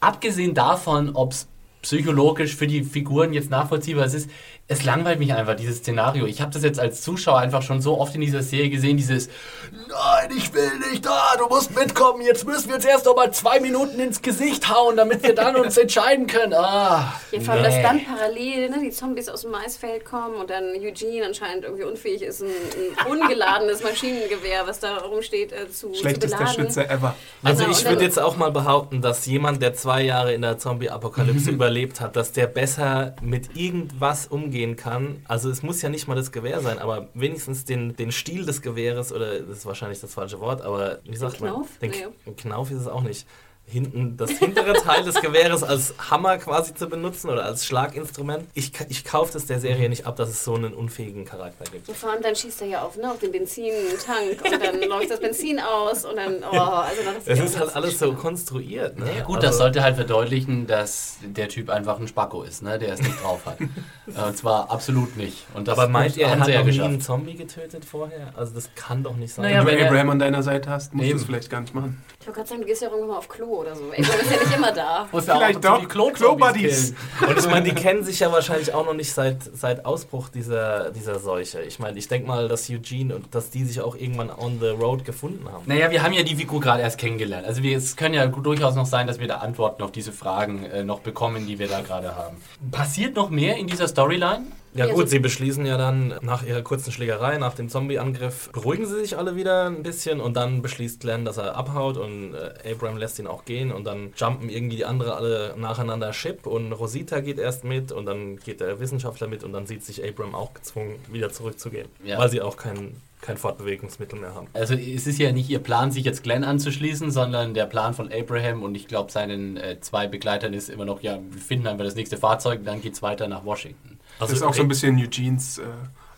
abgesehen davon, ob es psychologisch für die Figuren jetzt nachvollziehbar ist, es langweilt mich einfach, dieses Szenario. Ich habe das jetzt als Zuschauer einfach schon so oft in dieser Serie gesehen, dieses Nein, ich will nicht da, du musst mitkommen. Jetzt müssen wir uns erst noch mal zwei Minuten ins Gesicht hauen, damit wir dann uns entscheiden können. Ah, Ja, vor allem, dass nee. dann parallel ne, die Zombies aus dem Maisfeld kommen und dann Eugene anscheinend irgendwie unfähig ist, ein, ein ungeladenes Maschinengewehr, was da rumsteht, äh, zu, zu Schlechtester beladen. Schütze ever. Also Genau, ich würde jetzt auch mal behaupten, dass jemand, der zwei Jahre in der Zombie-Apokalypse überlebt hat, dass der besser mit irgendwas umgehen kann. Also es muss ja nicht mal das Gewehr sein, aber wenigstens den, den Stiel des Gewehres, oder das ist wahrscheinlich das falsche Wort, aber wie sagt man? Knauf? Den Knauf ist es auch nicht. Hinten das hintere Teil des Gewehres als Hammer quasi zu benutzen oder als Schlaginstrument. Ich, ich kaufe das der Serie nicht ab, dass es so einen unfähigen Charakter gibt. Und vor allem dann schießt er ja auf, ne, auf den Benzintank und dann läuft das Benzin aus und dann, oh, also das Es ja ist halt alles so konstruiert. Ne? Ja, gut, Also- das sollte halt verdeutlichen, dass der Typ einfach ein Spacko ist, ne? der es nicht drauf hat. Äh, Und zwar absolut nicht. Und das Aber meint ihr, er hat ja noch nie einen Zombie getötet vorher? Also das kann doch nicht sein. Naja, Wenn du Abraham an deiner Seite hast, musst du es vielleicht gar nicht machen. Ich wollte gerade sagen, du gehst ja auch irgendwann mal auf Klo oder so. Ey, du bist ja nicht immer da. Muss ja Vielleicht auch doch. die Klo-Buddies. Und ich meine, die kennen sich ja wahrscheinlich auch noch nicht seit, seit Ausbruch dieser, dieser Seuche. Ich meine, ich denke mal, dass Eugene und dass die sich auch irgendwann on the road gefunden haben. Naja, wir haben ja die Figur gerade erst kennengelernt. Also wir, es können ja durchaus noch sein, dass wir da Antworten auf diese Fragen äh, noch bekommen, die wir da gerade haben. Passiert noch mehr in dieser Storyline? Ja Ja, gut, so- sie beschließen ja dann nach ihrer kurzen Schlägerei, nach dem Zombie-Angriff, beruhigen sie sich alle wieder ein bisschen und dann beschließt Glenn, dass er abhaut und äh, Abraham lässt ihn auch gehen und dann jumpen irgendwie die anderen alle nacheinander Ship und Rosita geht erst mit und dann geht der Wissenschaftler mit und dann sieht sich Abraham auch gezwungen, wieder zurückzugehen, Ja. weil sie auch kein, kein Fortbewegungsmittel mehr haben. Also es ist ja nicht ihr Plan, sich jetzt Glenn anzuschließen, sondern der Plan von Abraham und ich glaube seinen äh, zwei Begleitern ist immer noch, ja, wir finden einfach das nächste Fahrzeug, dann geht's weiter nach Washington. Das ist auch so ein bisschen Eugenes äh,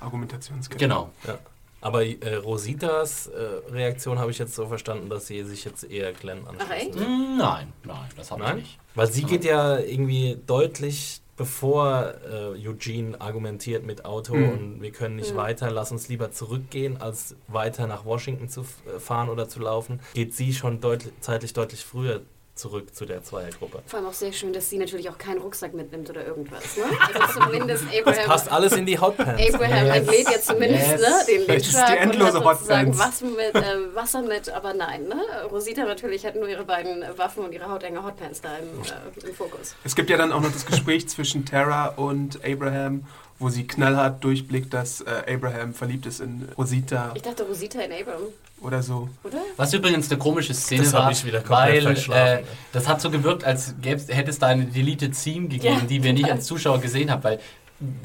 Argumentationskette. Genau. Ja. Aber äh, Rositas äh, Reaktion habe ich jetzt so verstanden, dass sie sich jetzt eher Glenn Ach echt? anschließt. Hm, Nein, nein, das habe ich nicht. Weil sie geht ja irgendwie deutlich bevor äh, Eugene argumentiert mit Auto Mhm. und wir können nicht Mhm. weiter, lass uns lieber zurückgehen, als weiter nach Washington zu fahren oder zu laufen, geht sie schon deutlich, zeitlich deutlich früher zurück zu der Zweiergruppe. Vor allem auch sehr schön, dass sie natürlich auch keinen Rucksack mitnimmt oder irgendwas. Ne? Also zumindest Das Abraham. passt alles in die Hotpants. Abraham Yes. entlädt jetzt zumindest Yes. ne, den ist die Lichtschrank und endlose hat sozusagen Hotpants. Wasser mit, äh, Wasser mit, aber nein. Ne? Rosita natürlich hat nur ihre beiden Waffen und ihre hautenge Hotpants da im, äh, im Fokus. Es gibt ja dann auch noch das Gespräch zwischen Tara und Abraham, wo sie knallhart durchblickt, dass äh, Abraham verliebt ist in Rosita Ich dachte Rosita in Abraham, oder so. oder? Was übrigens eine komische Szene Das war, ich wieder komplett weil äh, das hat so gewirkt, als hätte es da eine Deleted Scene gegeben, Ja, die wir nicht als Zuschauer gesehen haben, weil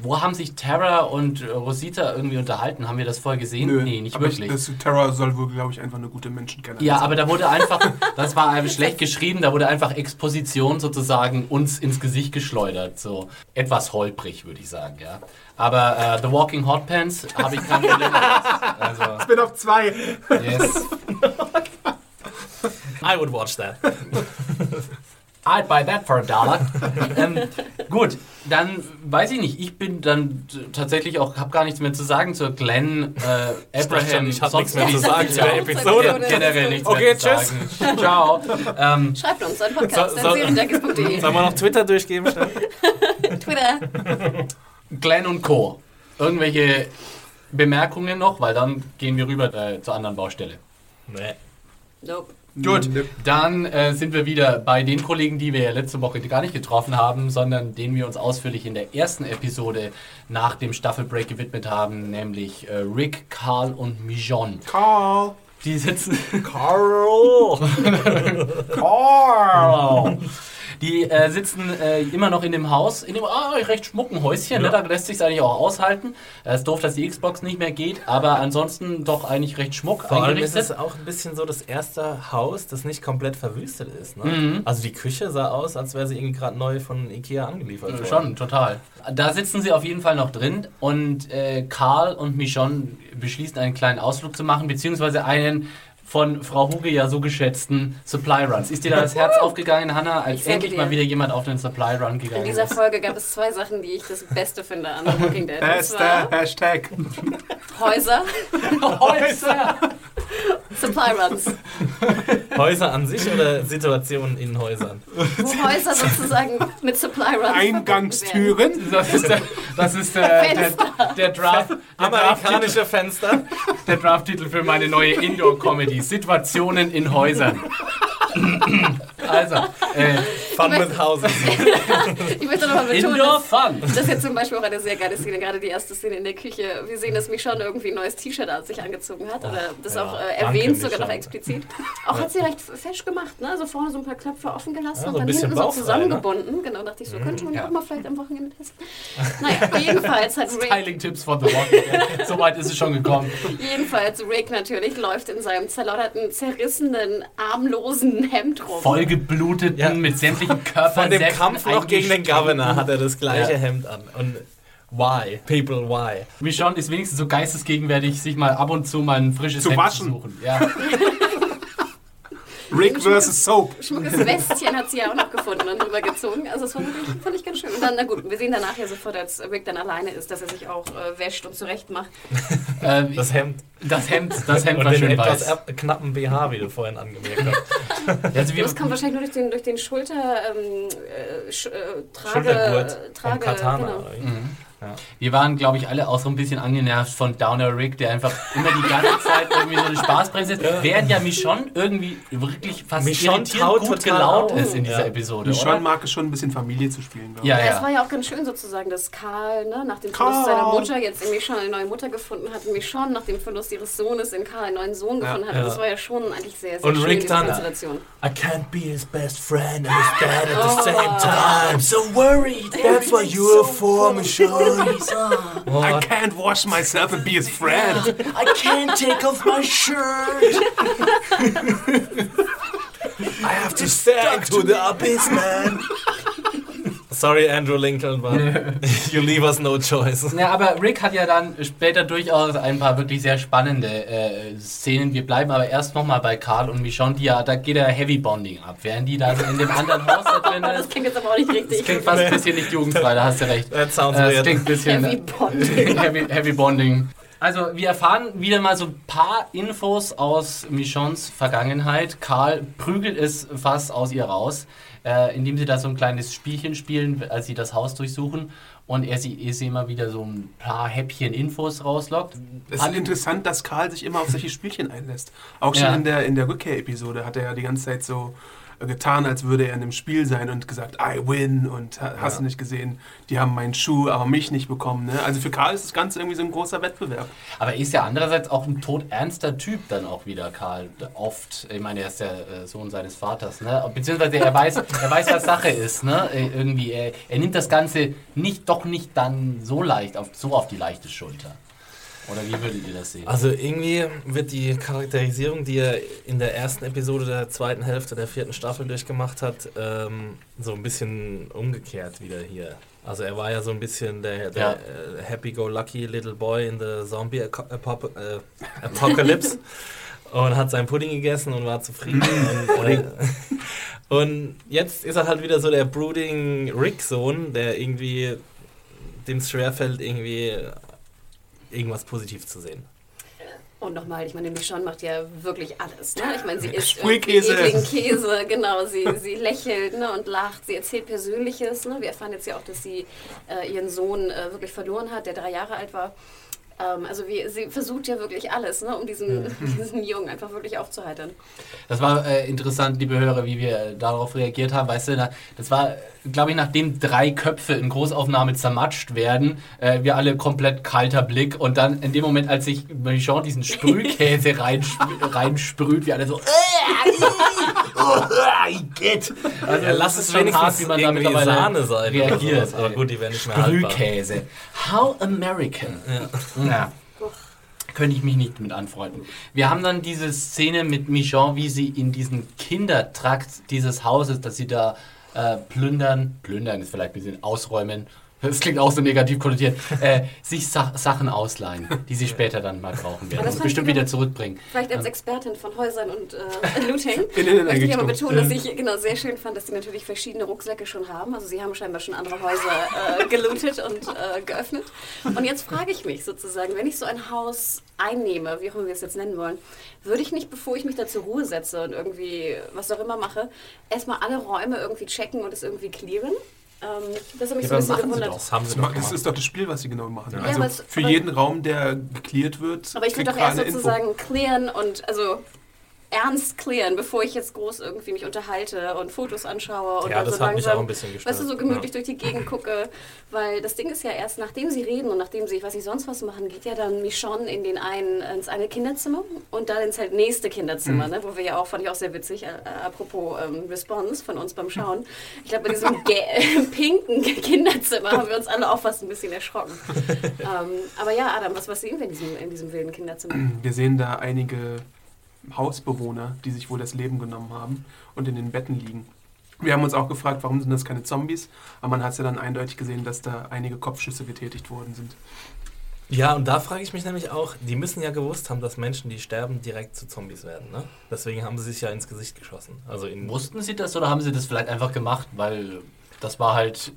wo haben sich Tara und äh, Rosita irgendwie unterhalten? Haben wir das vorher gesehen? Nee, nicht aber wirklich. Ich, Tara soll wohl, glaube ich, einfach eine gute Menschenkennerin ja, sein. aber da wurde einfach, das war schlecht geschrieben, da wurde einfach Exposition sozusagen uns ins Gesicht geschleudert. So etwas holprig, würde ich sagen, ja. Aber äh, The Walking Hot Pants habe ich kein Problem mit. Also, bin auf zwei. yes. I would watch that. I'd buy that for a dollar. ähm, gut, dann weiß ich nicht. Ich bin dann tatsächlich auch, habe gar nichts mehr zu sagen zur Glenn, äh, Abraham. ich hab sonst nichts mehr zu sagen zu der. Episode. Generell nichts Okay, mehr zu tschüss. sagen. Ciao. Ähm, Schreibt uns ein Podcast, So-. Sollen wir noch Twitter durchgeben? Twitter. Glenn und Co. Irgendwelche Bemerkungen noch, weil dann gehen wir rüber äh, zur anderen Baustelle. Nee. Nope. Gut, dann äh, sind wir wieder bei den Kollegen, die wir ja letzte Woche gar nicht getroffen haben, sondern denen wir uns ausführlich in der ersten Episode nach dem Staffelbreak gewidmet haben, nämlich äh, Rick, Carl und Mijon. Carl. Die sitzen. Carl! Carl! Die äh, sitzen äh, immer noch in dem Haus, in dem ah, recht schmucken Häuschen. Ne? Da lässt sich eigentlich auch aushalten. Es ist doof, dass die Xbox nicht mehr geht, aber ansonsten doch eigentlich recht schmuck Vor allem ist es auch ein bisschen so das erste Haus, das nicht komplett verwüstet ist. Ne? Mhm. Also die Küche sah aus, als wäre sie irgendwie gerade neu von Ikea angeliefert worden. Äh, Schon, total. Da sitzen sie auf jeden Fall noch drin und äh, Karl und Michonne beschließen einen kleinen Ausflug zu machen, beziehungsweise einen von Frau Huge ja so geschätzten Supply Runs. Ist dir da das Herz aufgegangen, Hanna, als endlich dir. mal wieder jemand auf den Supply Run In gegangen dieser ist? Folge gab es zwei Sachen, die ich das Beste finde an The Walking Dead. Bester Hashtag. Häuser, Häuser! Supply Runs. Häuser an sich oder Situationen in Häusern? Wo Häuser sozusagen mit Supply Runs Eingangstüren. Das ist der, das ist der, der, der, Draft, der, Draft, Amerikanische Fenster. der Drafttitel für meine neue Indoor-Comedy. Situationen in Häusern. Also, äh, Fun with Houses. Ich möchte nochmal betonen, Indoor dass Fun. das ist jetzt zum Beispiel auch eine sehr geile Szene, gerade die erste Szene in der Küche. Wir sehen, dass Michonne irgendwie ein neues T-Shirt an sich angezogen hat oder das ja. auch äh, erwähnt, sogar noch explizit. Auch hat sie recht fesch gemacht, ne? Also vorne so ein paar Knöpfe offen gelassen Ja, so und dann hinten so bauchfrei, zusammengebunden. Genau, dachte ich so, könnte man ja. auch mal vielleicht am Wochenende testen. Naja, jedenfalls hat Rick, Styling-Tipps von The Walking Dead. So weit ist es schon gekommen. jedenfalls Rick natürlich läuft in seinem zerlotterten, zerrissenen, armlosen Hemd rum. vollgebluteten, Ja. mit sämtlichen Körpern. Von dem Kampf noch gegen den Governor hat er das gleiche Ja. Hemd an. Und why? People, why? Michonne ist wenigstens so geistesgegenwärtig, sich mal ab und zu mal ein frisches Zu Hemd waschen. zu suchen. Ja. Rick versus Soap. Schmuckes Westchen hat sie ja auch noch gefunden und drüber gezogen. Also das war wirklich, fand ich ganz schön. Und dann, na gut, wir sehen danach ja sofort, als Rick dann alleine ist, dass er sich auch äh, wäscht und zurecht macht. Äh, Das Hemd. das Hemd, das Hemd Und war den schön etwas weiß. knappen BH, wie du vorhin angemerkt hast. Also Das kommt wahrscheinlich nur durch den, durch den Schulter, ähm, äh, Sch, äh, Trage, Schultergurt Trage, Katana. genau. oder wie? wir waren, glaube ich, alle auch so ein bisschen angenervt von Downer Rick, der einfach immer die ganze Zeit irgendwie so eine Spaßbremse ist. Während ja Michonne irgendwie wirklich fast Michonne irritierend taut gut gelaunt ist in dieser Ja. Episode, Michonne oder? mag es schon ein bisschen Familie zu spielen. Ja, Ja, ja. es war ja auch ganz schön sozusagen, dass Karl ne, nach dem Karl. Verlust seiner Mutter jetzt irgendwie schon eine neue Mutter gefunden hat und Michonne nach dem Verlust ihres Sohnes in Karl einen neuen Sohn gefunden hat. Ja. Das war ja schon eigentlich sehr, sehr Und schön, Rick diese dann- Konstellation. I can't be his best friend and his dad at the same I'm time. so worried. That's what you're for, Michonne. I can't wash myself and be his friend. I can't take off my shirt. I have to stare into the abyss, man. Sorry, Andrew Lincoln, but you leave us no choice. Ja, aber Rick hat ja dann später durchaus ein paar wirklich sehr spannende äh, Szenen. Wir bleiben aber erst nochmal bei Karl und Michonne, die ja, da geht ja Heavy Bonding ab. Während die da so in dem anderen Haus da drin Das ist, klingt jetzt aber auch nicht richtig. das klingt fast ein bisschen nicht jugendfrei, da hast du recht. That sounds Äh, Das weird. klingt ein bisschen Heavy Bonding. heavy, heavy Bonding. Also wir erfahren wieder mal so ein paar Infos aus Michons Vergangenheit. Karl prügelt es fast aus ihr raus, äh, indem sie da so ein kleines Spielchen spielen, als sie das Haus durchsuchen. Und er sie, er sie immer wieder so ein paar Häppchen Infos rauslockt. Es ist interessant, dass Karl sich immer auf solche Spielchen einlässt. Auch schon Ja. in der, in der Rückkehr-Episode hat er ja die ganze Zeit so getan, als würde er in einem Spiel sein und gesagt, I win und ha- hast du nicht gesehen, die haben meinen Schuh, aber mich nicht bekommen. Ne? Also für Karl ist das Ganze irgendwie so ein großer Wettbewerb. Aber er ist ja andererseits auch ein todernster Typ dann auch wieder, Karl. Oft, ich meine, er ist der äh, Sohn seines Vaters, ne? Beziehungsweise er weiß, er weiß, was Sache ist, ne? Äh, Irgendwie, er, er nimmt das Ganze nicht, doch nicht dann so leicht, auf, so auf die leichte Schulter. Oder wie würdet ihr das sehen? Also irgendwie wird die Charakterisierung, die er in der ersten Episode der zweiten Hälfte der vierten Staffel durchgemacht hat, ähm, so ein bisschen umgekehrt wieder hier. Also er war ja so ein bisschen der, der Ja. äh, happy-go-lucky little boy in the zombie apop äh, apocalypse und hat seinen Pudding gegessen und war zufrieden. und, äh, und jetzt ist er halt wieder so der brooding Rick-Sohn, der irgendwie dem es schwerfällt, irgendwie irgendwas positiv zu sehen. Und nochmal, ich meine, Michonne macht ja wirklich alles. Ne? Ich meine, sie isst Sprühkäse. irgendwie ekligen Käse, genau. Sie, sie lächelt ne, und lacht, sie erzählt Persönliches. Ne? Wir erfahren jetzt ja auch, dass sie äh, ihren Sohn äh, wirklich verloren hat, der drei Jahre alt war. Ähm, also wie, sie versucht ja wirklich alles, ne, um diesen, diesen Jungen einfach wirklich aufzuheitern. Das war äh, interessant, liebe Hörer, wie wir äh, darauf reagiert haben. Weißt du, das war, glaube ich, nachdem drei Köpfe in Großaufnahme zermatscht werden, äh, wir alle komplett kalter Blick und dann in dem Moment, als sich Michon diesen Sprühkäse reinsp- reinsprüht, wir alle so, Oh, I get. also Ja, lass es wenigstens hart, wie man da mittlerweile Sahne sein. reagiert. sowas. Aber gut, die werden nicht mehr haltbar. Sprühkäse. How American. Ja. Könnte ich mich nicht mit anfreunden. Wir haben dann diese Szene mit Michon, wie sie in diesen Kindertrakt dieses Hauses, dass sie da äh, plündern, plündern ist vielleicht ein bisschen ausräumen, das klingt auch so negativ konnotiert, äh, sich Sa Sachen ausleihen, die sie später dann mal brauchen werden das und bestimmt wieder zurückbringen. Vielleicht als Expertin von Häusern und äh, Looting möchte ich aber betonen, dass ich genau sehr schön fand, dass sie natürlich verschiedene Rucksäcke schon haben. Also sie haben scheinbar schon andere Häuser äh, gelootet und äh, geöffnet. Und jetzt frage ich mich sozusagen, wenn ich so ein Haus einnehme, wie auch immer wir es jetzt nennen wollen, würde ich nicht, bevor ich mich da zur Ruhe setze und irgendwie was auch immer mache, erstmal alle Räume irgendwie checken und es irgendwie clearen? Ähm, das hat mich so ein bisschen gewundert. Das haben sie Das, doch das ist doch das Spiel, was sie genau machen. Ja, also es- für aber- jeden Raum, der geklärt wird, Aber ich würde doch erst sozusagen klären und also ernst klären, bevor ich jetzt groß irgendwie mich unterhalte und Fotos anschaue und Ja, dann das so hat mich langsam, auch ein bisschen gestört. weißt du, so gemütlich durch die Gegend gucke, weil das Ding ist ja erst, nachdem sie reden und nachdem sie, ich weiß nicht, sonst was machen, geht ja dann Michonne in den einen, ins eine Kinderzimmer und dann ins halt nächste Kinderzimmer, ne, wo wir ja auch, fand ich auch sehr witzig, äh, äh, apropos ähm, Response von uns beim Schauen. Ich glaube, bei diesem pinken Kinderzimmer haben wir uns alle auch fast ein bisschen erschrocken. ähm, aber ja, Adam, was, was sehen wir in diesem, in diesem wilden Kinderzimmer? Wir sehen da einige Hausbewohner, die sich wohl das Leben genommen haben und in den Betten liegen. Wir haben uns auch gefragt, warum sind das keine Zombies? Aber man hat ja dann eindeutig gesehen, dass da einige Kopfschüsse getätigt worden sind. Ja, und da frage ich mich nämlich auch, die müssen ja gewusst haben, dass Menschen, die sterben, direkt zu Zombies werden. Ne? Deswegen haben sie sich ja ins Gesicht geschossen. Also in Wussten Sie das oder haben Sie das vielleicht einfach gemacht, weil das war halt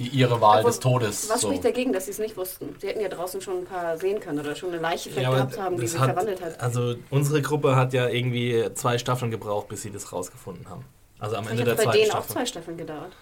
die ihre Wahl Aber des Todes? Was so. spricht dagegen, dass sie es nicht wussten? Sie hätten ja draußen schon ein paar sehen können oder schon eine Leiche vielleicht Ja, gehabt haben, die sich hat- verwandelt hat. Also unsere Gruppe hat ja irgendwie zwei Staffeln gebraucht, bis sie das rausgefunden haben. Also am Ende der bei zweiten denen auch Staffel. zwei Staffeln gedauert.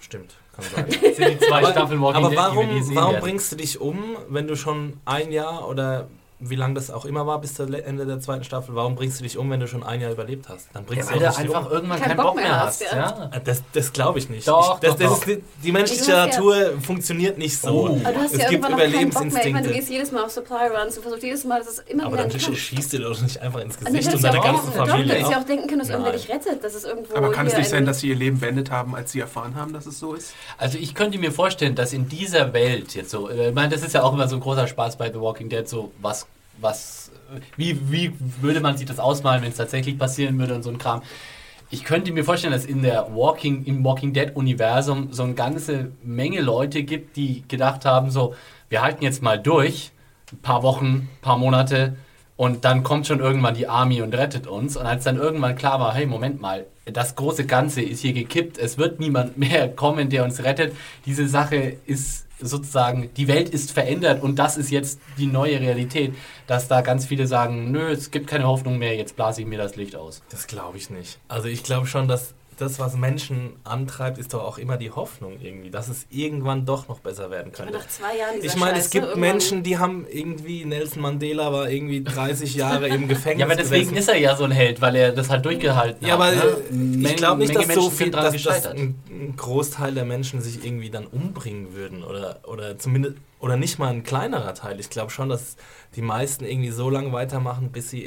Stimmt, kann sein. Sind die zwei aber Staffeln Walking aber Dead, die wir warum, warum bringst du dich um, wenn du schon ein Jahr oder wie lange das auch immer war bis zum Ende der zweiten Staffel, warum bringst du dich um, wenn du schon ein Jahr überlebt hast? Dann Ja, bringst weil du du auch nicht einfach um. irgendwann Keinen keinen Bock Bock mehr hast, hast. ja. Ja. Ah, Das, das glaube ich nicht. Doch, ich, das, doch, das doch. Ist, die menschliche Du ja- Natur funktioniert nicht so. Oh. Aber du hast es ja gibt irgendwann noch keinen Bock mehr. Ich meine, du Überlebensinstinkte. gehst jedes Mal auf Supply Runs, du versuchst jedes Mal, das ist immer Aber wieder dann schießt dir doch nicht einfach ins du Gesicht und ja deine ganze du Familie. hättest ja auch denken können, dass irgendwer dich rettet. Das ist irgendwo Aber kann es nicht sein, ein- dass sie ihr Leben beendet haben, als sie erfahren haben, dass es so ist? Also ich könnte mir vorstellen, dass in dieser Welt jetzt so, äh, ich meine, das ist ja auch immer so ein großer Spaß bei The Walking Dead, so was, was, wie, wie würde man sich das ausmalen, wenn es tatsächlich passieren würde und so ein Kram. Ich könnte mir vorstellen, dass in der Walking, im Walking Dead Universum so eine ganze Menge Leute gibt, die gedacht haben, so, wir halten jetzt mal durch, ein paar Wochen, ein paar Monate und dann kommt schon irgendwann die Army und rettet uns. Und als dann irgendwann klar war, hey, Moment mal, das große Ganze ist hier gekippt, es wird niemand mehr kommen, der uns rettet. Diese Sache ist sozusagen, die Welt ist verändert und das ist jetzt die neue Realität, dass da ganz viele sagen, nö, es gibt keine Hoffnung mehr, jetzt blase ich mir das Licht aus. Das glaube ich nicht. Also ich glaube schon, dass das, was Menschen antreibt, ist doch auch immer die Hoffnung irgendwie, dass es irgendwann doch noch besser werden Aber könnte. nach zwei Jahren dieser Ich meine, es Scheiße gibt irgendwann- Menschen, die haben irgendwie, Nelson Mandela war irgendwie 30 Jahre im Gefängnis Ja, aber deswegen gesessen. ist er ja so ein Held, weil er das halt durchgehalten Ja, hat. aber ne? äh, ich glaube nicht, dass so Menschen viel, sind dran dass, dass ein Großteil der Menschen sich irgendwie dann umbringen würden oder, oder zumindest oder nicht mal ein kleinerer Teil. Ich glaube schon, dass die meisten irgendwie so lange weitermachen, bis sie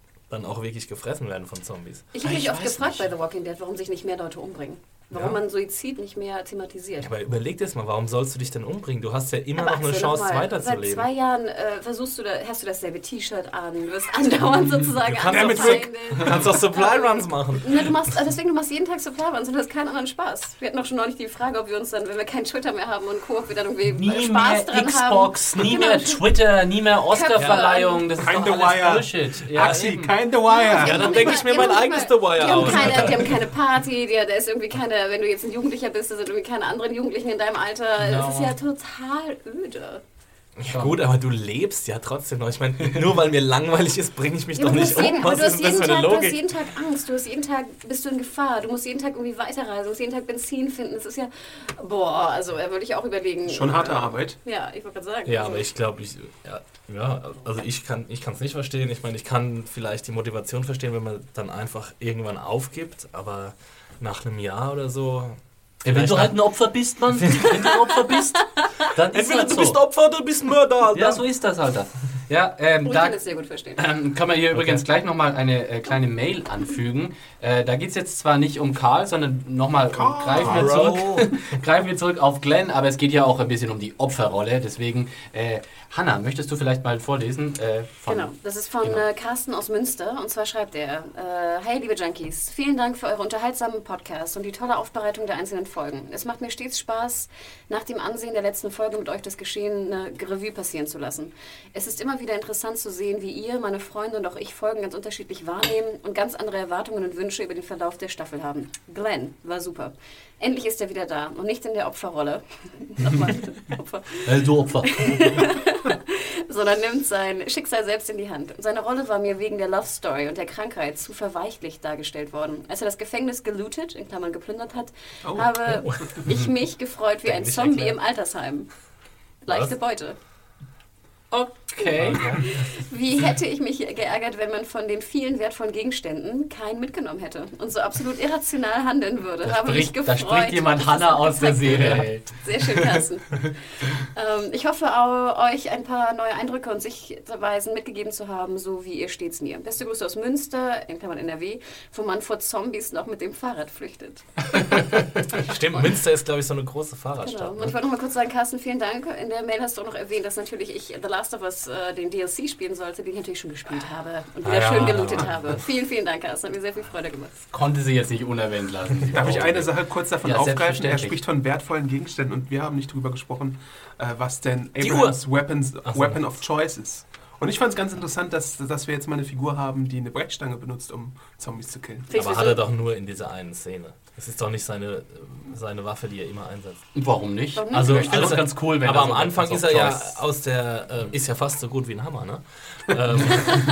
dann auch wirklich gefressen werden von Zombies. Ich habe mich Ich oft gefragt nicht. bei The Walking Dead, warum sich nicht mehr Leute umbringen. Warum Ja. man Suizid nicht mehr thematisiert. Aber überleg dir das mal, warum sollst du dich denn umbringen? Du hast ja immer Aber noch eine Chance, Seit weiterzuleben. zwei Jahren äh, versuchst du da, hast du dasselbe T-Shirt an, du wirst andauernd sozusagen Du kannst doch angefeindet. Du kannst doch Supply Runs machen. Ne, du machst, äh, deswegen, du machst jeden Tag Supply Runs und hast keinen anderen Spaß. Wir hatten auch schon neulich die Frage, ob wir uns dann, wenn wir keinen Twitter mehr haben und Co., ob wir dann irgendwie Nie Spaß mehr dran Xbox, haben. nie Genau. mehr Twitter, nie mehr Oscar-Verleihung. Das ist Kein doch The alles Wire. Bullshit. Ja, Axi, eben. kein The Wire. Ja, dann denke ich mir mal- mein eigenes The Wire die haben aus. Keine, die haben keine Party, die, da ist irgendwie keine, wenn du jetzt ein Jugendlicher bist, da sind irgendwie keine anderen Jugendlichen in deinem Alter. No. Es ist ja total öde. Ja, gut, aber du lebst ja trotzdem noch. Ich meine, nur weil mir langweilig ist, bringe ich mich Ja, doch nicht jeden, um. aber Was du, hast ist das jeden für eine Tag, du hast Logik? jeden Tag Angst, du hast jeden Tag, bist du in Gefahr, du musst jeden Tag irgendwie weiterreisen, du musst jeden Tag Benzin finden. Das ist ja, boah, also da würde ich auch überlegen. Schon harte Arbeit. Ja, ich wollte gerade sagen. Ja, also, aber ich glaube, ich, ja, ja, also ich kann ich es nicht verstehen. Ich meine, ich kann vielleicht die Motivation verstehen, wenn man dann einfach irgendwann aufgibt, aber nach einem Jahr oder so. Ja, wenn du halt ein Opfer bist, Mann, wenn du ein Opfer bist, dann ist Entweder halt du so. bist Opfer oder du bist Mörder, Alter. Ja, so ist das, Alter. Ja, ähm, Ich da kann es sehr gut verstehen. ähm, kann man hier übrigens gleich nochmal eine äh, kleine Mail anfügen. Äh, da geht es jetzt zwar nicht um Karl, sondern nochmal greifen wir, zurück, greifen wir zurück auf Glenn, aber es geht ja auch ein bisschen um die Opferrolle. Deswegen, äh, Hanna, möchtest du vielleicht mal vorlesen? Äh, Genau, das ist von Genau. äh, Carsten aus Münster und zwar schreibt er: äh, Hey liebe Junkies, vielen Dank für eure unterhaltsamen Podcasts und die tolle Aufbereitung der einzelnen Folgen. Es macht mir stets Spaß, nach dem Ansehen der letzten Folge mit euch das Geschehene Revue passieren zu lassen. Es ist immer wieder interessant zu sehen, wie ihr, meine Freunde und auch ich Folgen ganz unterschiedlich wahrnehmen und ganz andere Erwartungen und Wünsche über den Verlauf der Staffel haben. Glenn war super. Endlich ist er wieder da und nicht in der Opferrolle. Nochmal, Opfer Äh, Opfer. sondern nimmt sein Schicksal selbst in die Hand. Seine Rolle war mir wegen der Love Story und der Krankheit zu verweichlich dargestellt worden. Als er das Gefängnis gelootet, in Klammern geplündert hat, Oh. habe ich mich gefreut wie ein Zombie erklärt. im Altersheim. Leichte Was? Beute. Okay. Wie hätte ich mich geärgert, wenn man von den vielen wertvollen Gegenständen keinen mitgenommen hätte und so absolut irrational handeln würde? Da Habe mich spricht, gefreut. da spricht jemand das Hanna aus der Seele. Sehr schön, Carsten. ähm, ich hoffe, au- euch ein paar neue Eindrücke und Sichtweisen mitgegeben zu haben, so wie ihr stets mir. Beste Grüße aus Münster, in Klammern NRW, wo man vor Zombies noch mit dem Fahrrad flüchtet. Stimmt, Münster ist, glaube ich, so eine große Genau. Fahrradstadt. Und ich Ne? wollte noch mal kurz sagen, Carsten, vielen Dank. In der Mail hast du auch noch erwähnt, dass natürlich ich The Last of Us, äh, den DLC spielen sollte, den ich natürlich schon gespielt habe und wieder Ah, ja. schön gelootet habe. Vielen, vielen Dank, Carsten. Hat mir sehr viel Freude gemacht. Konnte sie jetzt nicht unerwähnt lassen. Darf ich eine Sache kurz davon Ja, aufgreifen? Er spricht von wertvollen Gegenständen und wir haben nicht drüber gesprochen, äh, was denn Die Abrahams Weapons, so. Weapon of Choice ist. Und ich fand es ganz interessant, dass, dass wir jetzt mal eine Figur haben, die eine Brechstange benutzt, um Zombies zu killen. Aber hat er doch nur in dieser einen Szene. Das ist doch nicht seine, seine Waffe, die er immer einsetzt. Warum nicht? Warum nicht? Also, Ich es es ganz cool, wenn Aber er am Anfang ist er ja aus der, äh, ist ja fast so gut wie ein Hammer, ne? ähm,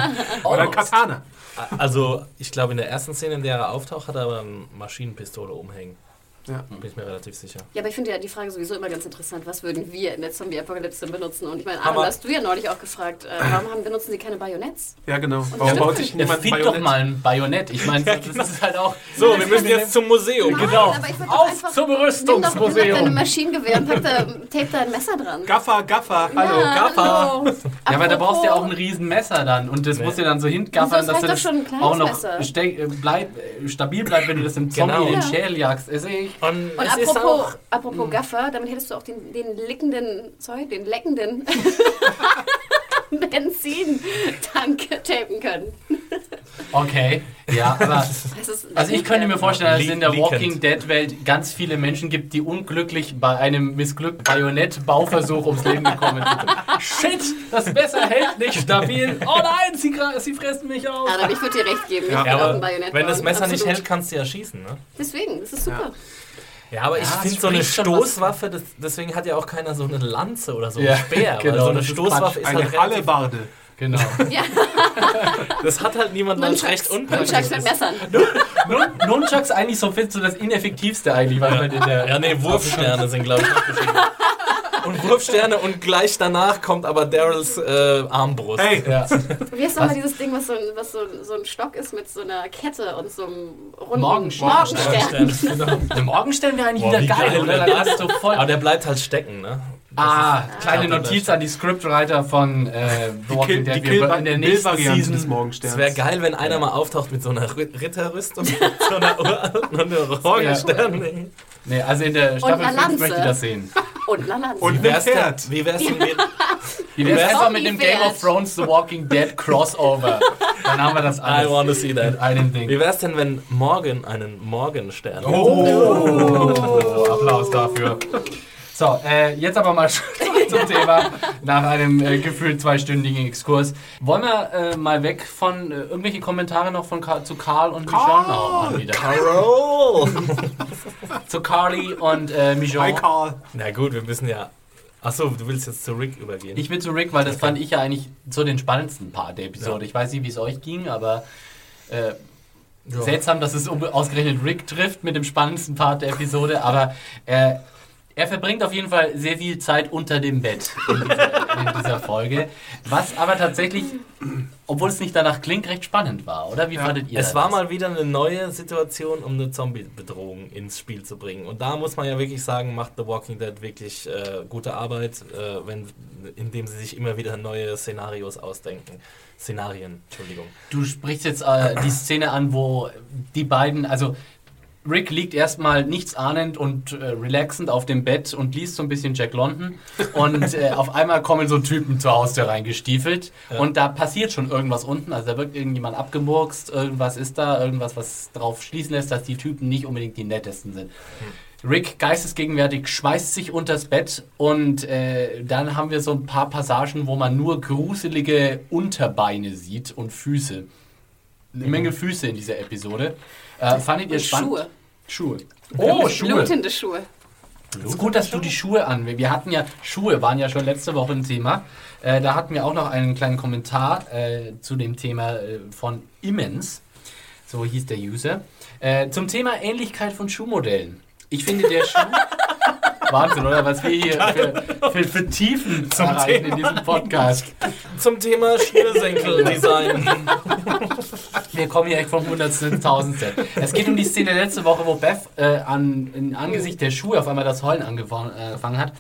Oder ein Katana. also, ich glaube, in der ersten Szene, in der er auftaucht, hat er aber eine Maschinenpistole umhängen. Ja. Bin ich mir relativ sicher. Ja, aber ich finde ja die Frage sowieso immer ganz interessant. Was würden wir in der Zombie-Apokalypse benutzen? Und ich meine, Adam, hast du ja neulich auch gefragt, äh, warum haben, benutzen sie keine Bajonetts? Ja, genau. das Warum baut sich Ja, niemand fick doch Bajonett? mal ein Bajonett. Ich meine, das ist halt auch. So, wir müssen jetzt zum Museum. Genau. würd doch Auf einfach- zum doch, nimm doch deine Rüstungsmuseum. Maschinengewehr und pack da, tape da ein Messer dran. Gaffer, Gaffer, hallo. ja, Gaffer. hallo. Ja, aber da brauchst du ja auch ein Apropos- riesen Messer dann und das Nee. musst du dann so hingaffern, dass das doch schon ein kleines auch noch äh, bleib, äh, stabil bleibt, wenn du das im Zombie Genau. in den Ja. Schädel jagst. Und, Und apropos, apropos Gaffer, damit hättest du auch den, den lickenden, sorry, den leckenden Benzintank tapen können. okay, ja, aber also ich könnte mir vorstellen, dass es in der. Walking Dead Welt ganz viele Menschen gibt, die unglücklich bei einem missglückten Bajonett-Bauversuch ums Leben gekommen sind. Shit, das Messer hält nicht stabil. Oh nein, sie, sie fressen mich auf. Adam, ich würde dir recht geben. Ich Ja, bin auch ein aber Bajonett. wenn das Messer nicht hält, kannst du ja schießen, ne? Deswegen, das ist super. Ja, aber ich Ja, es finde so eine Stoßwaffe, das, deswegen hat ja auch keiner so eine Lanze oder so Ja, ein Speer. genau, weil so eine das ist Stoßwaffe ist, Eine halt relativ, Hallebarde. Genau. Ja, Das hat halt niemand, weil es recht Nunchucks unpraktisch mit ist. Messern. Nun, Nunchucks eigentlich so fit, so das ineffektivste eigentlich, was man in der. Ja, nee, Wurfsterne sind, glaube ich, beschrieben. Und Wurfsterne und gleich danach kommt aber Daryls äh, Armbrust. Hey, Ja. Wie heißt nochmal dieses Ding, was, so, ein- was so, so ein Stock ist mit so einer Kette und so einem runden Morgenstern. Morgenstern. Genau. Der Morgenstern wäre eigentlich Boah, wieder wie geil, geil oder? Dann hast du voll. Aber der bleibt halt stecken, ne? Ah, kleine Ja, Notiz das an die Scriptwriter von äh, The die, Walking Dead. Wir in der nächsten Kill-Variante des Season. Es Morgensterns. wäre geil, wenn einer mal auftaucht mit so einer Ri- Ritterrüstung, mit so einer uralten und einem Morgenstern. Nee, also in der Staffel eine 5 Lanze. möchte ich das sehen. Und Lanze. Und Wie wär's denn, wie wär's denn mit, Wie wär's wär's einfach mit dem Game of? Thrones The Walking Dead Crossover? Dann haben wir das I alles wanna see in that. einem Ding. Wie wär's denn, wenn Morgan einen Morgenstern Oh, Applaus dafür. So, äh, jetzt aber mal zum Thema nach einem äh, gefühlt zweistündigen Exkurs. Wollen wir äh, mal weg von äh, irgendwelche Kommentare noch von Ka zu Karl und Michonne auch mal wieder. Carol! Zu Carly und äh, Hi, Michonne. Carl. Na gut, wir müssen ja. Achso, du willst jetzt zu Rick übergehen. Ich will zu Rick, weil das fand ich ja eigentlich so den spannendsten Part der Episode. Ich weiß nicht, wie es euch ging, aber äh, Ja. seltsam, dass es ausgerechnet Rick trifft mit dem spannendsten Part der Episode, aber äh, er verbringt auf jeden Fall sehr viel Zeit unter dem Bett in dieser, in dieser Folge. Was aber tatsächlich, obwohl es nicht danach klingt, recht spannend war, oder? Wie fandet ihr Es das? war mal wieder eine neue Situation, um eine Zombie-Bedrohung ins Spiel zu bringen. Und da muss man ja wirklich sagen, macht The Walking Dead wirklich äh, gute Arbeit, äh, wenn, indem sie sich immer wieder neue Szenarios ausdenken. Szenarien, Entschuldigung. Du sprichst jetzt äh, die Szene an, wo die beiden, also Rick liegt erstmal nichts ahnend und äh, relaxend auf dem Bett und liest so ein bisschen Jack London und äh, auf einmal kommen so Typen zur Haustür reingestiefelt Ja. und da passiert schon irgendwas unten, also da wird irgendjemand abgemurkst, irgendwas ist da, irgendwas, was darauf schließen lässt, dass die Typen nicht unbedingt die nettesten sind. Rick, geistesgegenwärtig, schmeißt sich unters Bett und äh, dann haben wir so ein paar Passagen, wo man nur gruselige Unterbeine sieht und Füße. Eine Menge Füße in dieser Episode. Äh, fandet ihr spannend? Schuhe. Schuhe. Oh, Schuhe. Blutende Schuhe. Es ist gut, dass du die Schuhe an. Wir hatten ja, Schuhe waren ja schon letzte Woche ein Thema. Äh, da hatten wir auch noch einen kleinen Kommentar äh, zu dem Thema äh, von Immens. So hieß der User. Äh, zum Thema Ähnlichkeit von Schuhmodellen. Ich finde, der Schuh. Wahnsinn, oder? Was wir hier für, für, für Tiefen Zum erreichen in Thema. diesem Podcast. Zum Thema Schnürsenkel-Design. Wir kommen hier echt vom Hundertsten ins Tausendste. Es geht um die Szene letzte Woche, wo Beth äh, an, in Angesicht der Schuhe auf einmal das Heulen angefangen hat.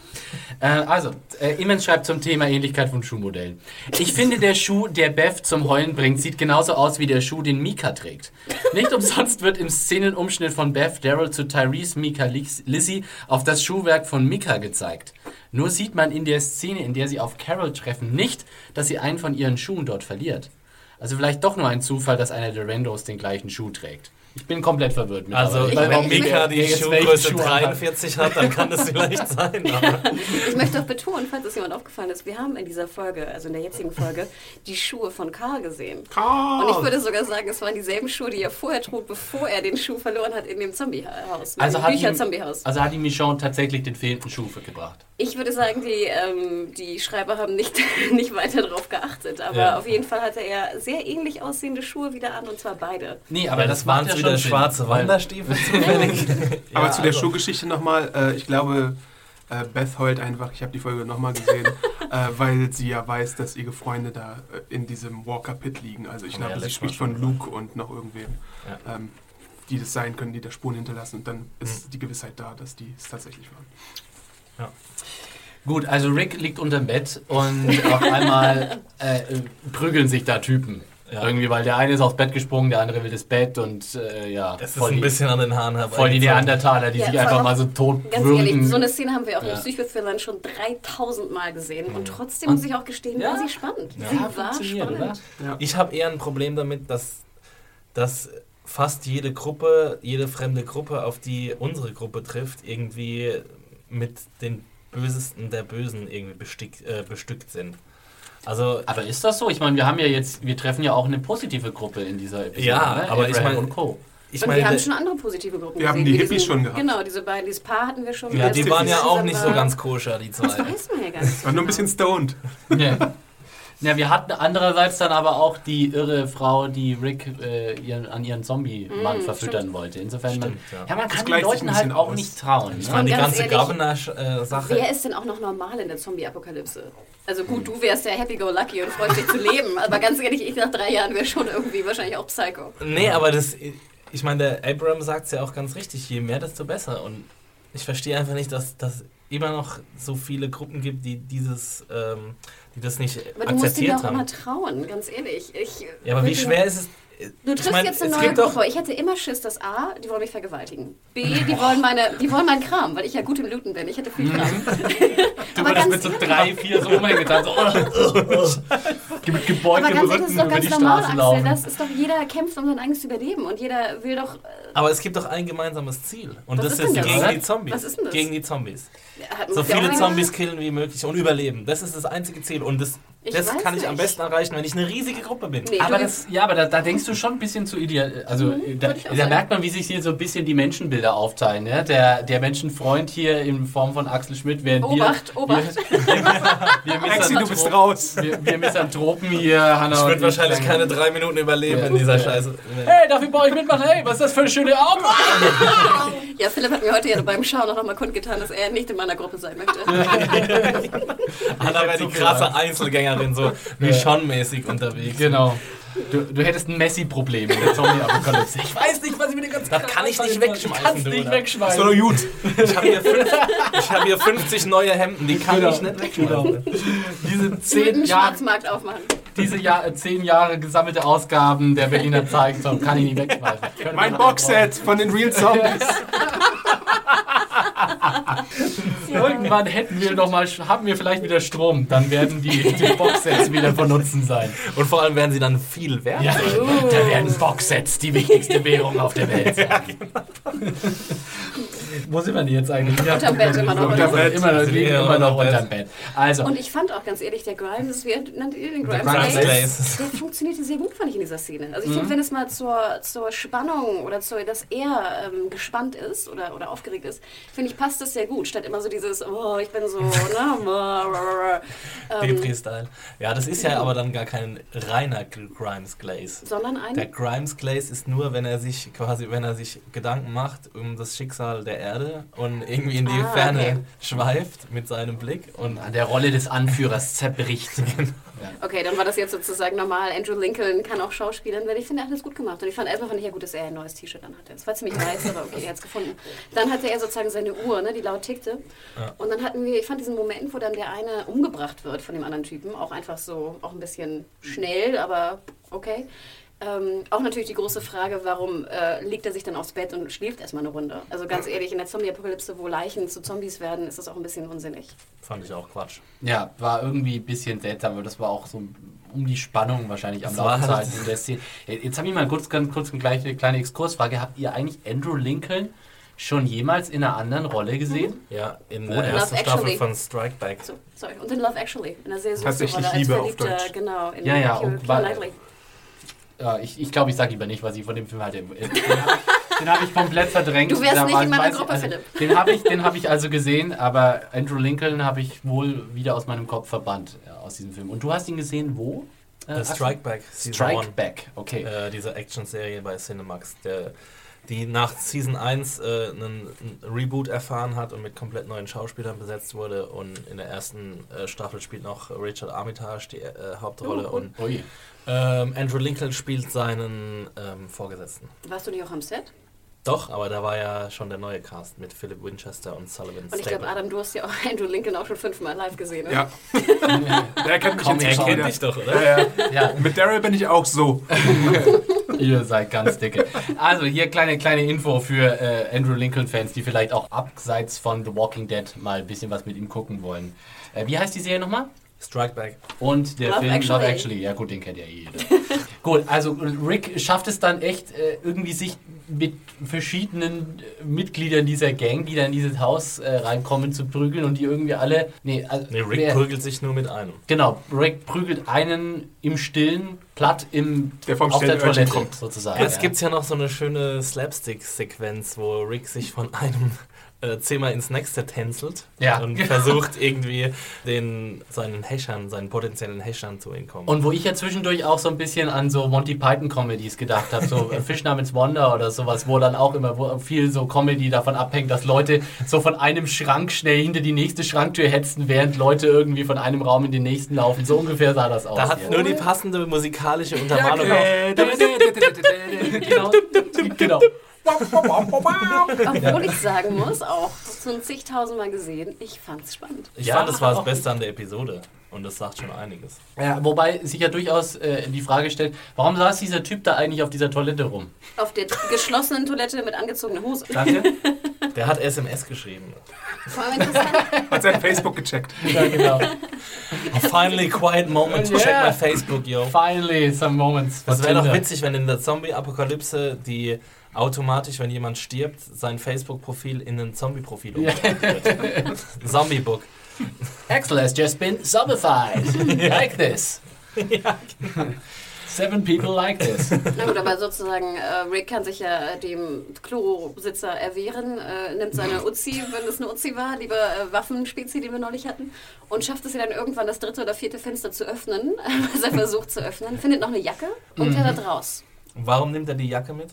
Äh, also, äh, Immens schreibt zum Thema Ähnlichkeit von Schuhmodellen. Ich finde, der Schuh, der Beth zum Heulen bringt, sieht genauso aus wie der Schuh, den Mika trägt. Nicht umsonst wird im Szenenumschnitt von Beth Daryl zu Tyrese Mika Lizzie auf das Schuhwerk von Mika gezeigt. Nur sieht man in der Szene, in der sie auf Carol treffen, nicht, dass sie einen von ihren Schuhen dort verliert. Also vielleicht doch nur ein Zufall, dass einer der Randos den gleichen Schuh trägt. Ich bin komplett verwirrt mit Also, Ich- wenn Mika die jetzt Schuhgröße welchen Schuh anhat. 43 hat, dann kann das vielleicht sein. Aber Ich möchte auch betonen, falls es jemand aufgefallen ist, wir haben in dieser Folge, also in der jetzigen Folge, die Schuhe von Karl gesehen. Karl! Und ich würde sogar sagen, es waren dieselben Schuhe, die er vorher trug, bevor er den Schuh verloren hat in dem Zombiehaus. Also dem hat, ihm, Bücher-Zombiehaus. also hat ihm Michonne tatsächlich den fehlenden Schuh gebracht. Ich würde sagen, die, ähm, die Schreiber haben nicht, nicht weiter darauf geachtet. Aber Ja. auf jeden Fall hatte er sehr ähnlich aussehende Schuhe wieder an, und zwar beide. Nee, aber das waren macht ja wieder Sinn, schwarze Wanderstiefel zufällig. Aber Ja, zu der also- Schuhgeschichte nochmal, äh, ich glaube, äh, Beth heult einfach, ich habe die Folge nochmal gesehen, äh, weil sie ja weiß, dass ihre Freunde da äh, in diesem Walker Pit liegen. Also ich glaube, ja sie spricht von Luke und noch irgendwem, ähm, die das sein können, die da Spuren hinterlassen. Und dann ist die Gewissheit da, dass die es tatsächlich waren. Gut, also Rick liegt unterm Bett und auf einmal äh, prügeln sich da Typen. Ja. Irgendwie, weil der eine ist aufs Bett gesprungen, der andere will das Bett und äh, ja, Es ist voll, ein die, bisschen an den Haaren herbei. voll die Neandertaler, die Ja, sich einfach mal so tot Ganz ehrlich, so eine Szene haben wir auch Ja. in Psychothrillern schon 3000 Mal gesehen. Und trotzdem Und- muss ich auch gestehen, Ja. war sie spannend. Ja, sie war spannend. Ich habe eher ein Problem damit, dass, dass fast jede Gruppe, jede fremde Gruppe, auf die unsere Gruppe trifft, irgendwie mit den Bösesten der Bösen irgendwie bestick, äh, bestückt sind. Also Aber ist das so? Ich meine, wir haben ja jetzt, wir treffen ja auch eine positive Gruppe in dieser Episode. Ja, ne? aber ich Abraham meine- und Co. ich und meine, wir haben schon andere positive Gruppen Wir haben gesehen. die wie Hippies schon gehabt. Genau, diese beiden, dieses Paar hatten wir schon. ja, Das die waren ja auch nicht so ganz koscher, die Das zwei. weiß man ja gar nicht. War nur ein bisschen stoned. Nee. Ja, wir hatten andererseits dann aber auch die irre Frau, die Rick äh, ihren, an ihren Zombie-Mann Mm, verfüttern stimmt. wollte. Insofern, Stimmt, man, ja. ja, man kann den Leuten halt auch aus. nicht trauen. Ich Ne? meine, die ganz ganze Governor-Sache. Wer ist denn auch noch normal in der Zombie-Apokalypse? Also gut, du wärst ja happy-go-lucky und freust dich zu leben, aber ganz ehrlich, ich nach drei Jahren wäre schon irgendwie wahrscheinlich auch Psycho. Nee, aber das, ich meine, der Abraham sagt es ja auch ganz richtig, je mehr, desto besser. Und ich verstehe einfach nicht, dass das immer noch so viele Gruppen gibt, die dieses, ähm, die das nicht Aber du musst akzeptiert auch haben. immer trauen, ganz ehrlich. Ich, Ja, aber wie schwer ist es? Du triffst mein, jetzt eine neue Gruppe. Ich hätte immer Schiss, dass A, die wollen mich vergewaltigen. B, die wollen, meine, die wollen meinen Kram, weil ich ja gut im Looten bin. Ich hätte viel Kram. Du aber würdest ganz mit so drei, vier so umgetan, so mit gebeugtem Aber ganz ehrlich, das Rücken ist doch ganz normal, Straße Axel. laufen. Das ist doch, jeder kämpft um sein eigenes Überleben und jeder will doch. äh, Aber es gibt doch ein gemeinsames Ziel. Und Was das ist das? gegen Was? die Zombies. Was ist denn das? Gegen die Zombies. hat- So ja viele Zombies killen wie möglich und überleben. Das ist das einzige Ziel. Und das, Ich das kann ich am besten erreichen, wenn ich eine riesige Gruppe bin. Nee, Aber das, ja, aber da, da denkst du schon ein bisschen zu ideal. Also da, Mhm, ich da sagen. merkt man, wie sich hier so ein bisschen die Menschenbilder aufteilen. Ne? Der, der Menschenfreund hier in Form von Axel Schmidt, während Obacht, wir, Obacht. Wir, wir, Axel, du bist raus. wir, wir Misanthropen hier, Hanna Ich würde wahrscheinlich keine drei Minuten überleben Ja. in dieser Scheiße. Hey, darf ich bei euch mitmachen? Hey, was ist das für eine schöne Augen? Ja, Philipp hat mir heute ja beim Schauen auch nochmal kundgetan, dass er nicht in meiner Gruppe sein möchte. Anna wäre die krasse Angst. Einzelgängerin, so Michonne-mäßig unterwegs. Genau. Du, du hättest ein Messi-Problem in der Zombie-Apokalypse. Ich weiß nicht, was ich mit dem ganzen Das kann ich nicht wegschmeißen, Kannst du, nicht wegschmeißen. doch noch gut. Ich habe hier, fünf- ich hab hier 50 neue Hemden, die kann Genau. ich nicht wegschmeißen. Diese Sie würden zehn Jahre, Schwarzmarkt aufmachen. diese Jahr, äh, zehn Jahre gesammelte Ausgaben der Berliner Zeitung kann ich nicht wegschmeißen. Mein Boxset von den Real Zombies. Irgendwann hätten wir noch mal, haben wir vielleicht wieder Strom, dann werden die, die Boxsets wieder von Nutzen sein. Und vor allem werden sie dann viel wert. Ja, da werden Boxsets die wichtigste Währung auf der Welt sein. Wo sind wir denn jetzt eigentlich? Ja, Unterm Bett immer noch, Unterm? Bett, immer noch, liegen immer noch unterm Bett. Also, Und ich fand auch ganz ehrlich, der Grimes, wie nannt ihr den Grimes? Grimes Glaze? Glaze. Der funktionierte sehr gut, fand ich in dieser Szene. Also ich finde, wenn es mal zur, zur Spannung oder zur, dass er ähm, gespannt ist oder, oder aufgeregt ist, finde ich, passt das sehr gut. Statt immer so dieses, oh, ich bin so, ne, ähm, Petri-Style. Ja, das ist ja aber dann gar kein reiner Grimes Glaze. sondern ein... Der Grimes Glaze ist nur, wenn er sich quasi, wenn er sich Gedanken macht um das Schicksal der Erde und irgendwie in die Ah, Ferne okay. schweift mit seinem Blick. Und An der Rolle des Anführers zerbricht. Okay, dann war das jetzt sozusagen normal. Andrew Lincoln kann auch schauspielern, weil ich finde, er hat das gut gemacht. Und ich fand erstmal fand ich ja gut, dass er ein neues T-Shirt anhatte. Es war ziemlich weiß, aber okay, er hat es gefunden. Dann hatte er sozusagen seine Uhr, ne, die laut tickte. Und dann hatten wir, ich fand diesen Moment, wo dann der eine umgebracht wird von dem anderen Typen, auch einfach so, auch ein bisschen schnell, aber okay. Ähm, auch natürlich die große Frage, warum äh, legt er sich dann aufs Bett und schläft erstmal eine Runde? Also ganz ehrlich, in der Zombie-Apokalypse, wo Leichen zu Zombies werden, ist das auch ein bisschen unsinnig. fand ich auch Quatsch. Ja, war irgendwie ein bisschen seltsam, aber das war auch so um die Spannung wahrscheinlich am Laufen zu halt- halten in der Szene. Jetzt habe ich mal kurz, ganz kurz eine kleine, kleine Exkursfrage. Habt ihr eigentlich Andrew Lincoln schon jemals in einer anderen Rolle gesehen? Ja, in der ersten Staffel Actually. von Strike Back. So, sorry. Und in Love Actually, in einer sehr süßen Rolle als Liebe auf Verliebter, Deutsch. genau. In Ja, ja, war- Knightley. Ja, ich ich, glaube, ich sage lieber nicht, was ich von dem Film hatte. Den habe ich, den hab ich komplett verdrängt. Du wärst Da nicht war- in meiner weiß Gruppe, also, Philipp. Den habe ich, den hab ich also gesehen, aber Andrew Lincoln habe ich wohl wieder aus meinem Kopf verbannt ja, aus diesem Film. Und du hast ihn gesehen wo? Äh, Äh? Strike Back, Strike One. Back, okay. äh, diese Action-Serie bei Cinemax, der, die nach Season 1 äh, einen, einen Reboot erfahren hat und mit komplett neuen Schauspielern besetzt wurde. Und in der ersten äh, Staffel spielt noch Richard Armitage die äh, Hauptrolle Oh, cool. und Ui. Ähm, Andrew Lincoln spielt seinen ähm, Vorgesetzten. Warst du nicht auch am Set? Doch, aber da war ja schon der neue Cast mit Philip Winchester und Sullivan Und ich glaube. Adam, du hast ja auch Andrew Lincoln auch schon fünfmal live gesehen, ne? Ja. Der kennt mich Komm, jetzt er kennt dich doch, oder? Ja, ja. Ja, Mit Daryl bin ich auch so. ihr seid ganz dicke. Also hier kleine, kleine Info für äh, Andrew Lincoln-Fans, die vielleicht auch abseits von The Walking Dead mal ein bisschen was mit ihm gucken wollen. Äh, wie heißt die Serie nochmal? Strike Back. Und der Love Film Actually. Love Actually. Ja gut, den kennt ja jeder. gut, also Rick schafft es dann echt äh, irgendwie sich mit verschiedenen äh, Mitgliedern dieser Gang, die da in dieses Haus äh, reinkommen, zu prügeln und die irgendwie alle... Nee, also, Nee, Rick wer- prügelt sich nur mit einem. Genau, Rick prügelt einen im Stillen platt im, Der vom auf der Toilette kommt. sozusagen. Jetzt ja. gibt es ja noch so eine schöne Slapstick-Sequenz, wo Rick sich von einem äh, Zimmer ins nächste tänzelt Ja. und versucht irgendwie den, seinen Häschern, seinen potenziellen Häschern zu entkommen. Und wo ich ja zwischendurch auch so ein bisschen an so Monty Python Comedies gedacht habe, so äh, Fish namens Wonder oder sowas, wo dann auch immer viel so Comedy davon abhängt, dass Leute so von einem Schrank schnell hinter die nächste Schranktür hetzen, während Leute irgendwie von einem Raum in den nächsten laufen. So ungefähr sah das aus. da hat nur die passende musikalische Untermalung. genau. genau. Obwohl ich sagen muss, auch schon zigtausendmal gesehen, ich fand's spannend. Ich Ja, fand, das war das Beste an der Episode. Und das sagt schon einiges. Ja, wobei sich ja durchaus äh, die Frage stellt, warum saß dieser Typ da eigentlich auf dieser Toilette rum? Auf der geschlossenen Toilette mit angezogener Hose. Danke. Der hat SMS geschrieben. Vor allem interessant, Hat sein Facebook gecheckt. ja, genau. Finally, quiet moment to check Yeah. my Facebook, yo. Finally, some moments. Das wäre doch witzig, wenn in der Zombie-Apokalypse die automatisch, wenn jemand stirbt, sein Facebook-Profil in ein Zombie-Profil umgeändert wird. Zombie-Book. Axel has just been zombified. Like this. Seven people like this. na gut, aber sozusagen, äh, Rick kann sich ja dem Klobesitzer erwehren, äh, nimmt seine Uzi, wenn es eine Uzi war, lieber äh, Waffenspezi, die wir neulich hatten, und schafft es ja dann irgendwann das dritte oder vierte Fenster zu öffnen, was er versucht zu öffnen, findet noch eine Jacke und klettert raus. Und warum nimmt er die Jacke mit?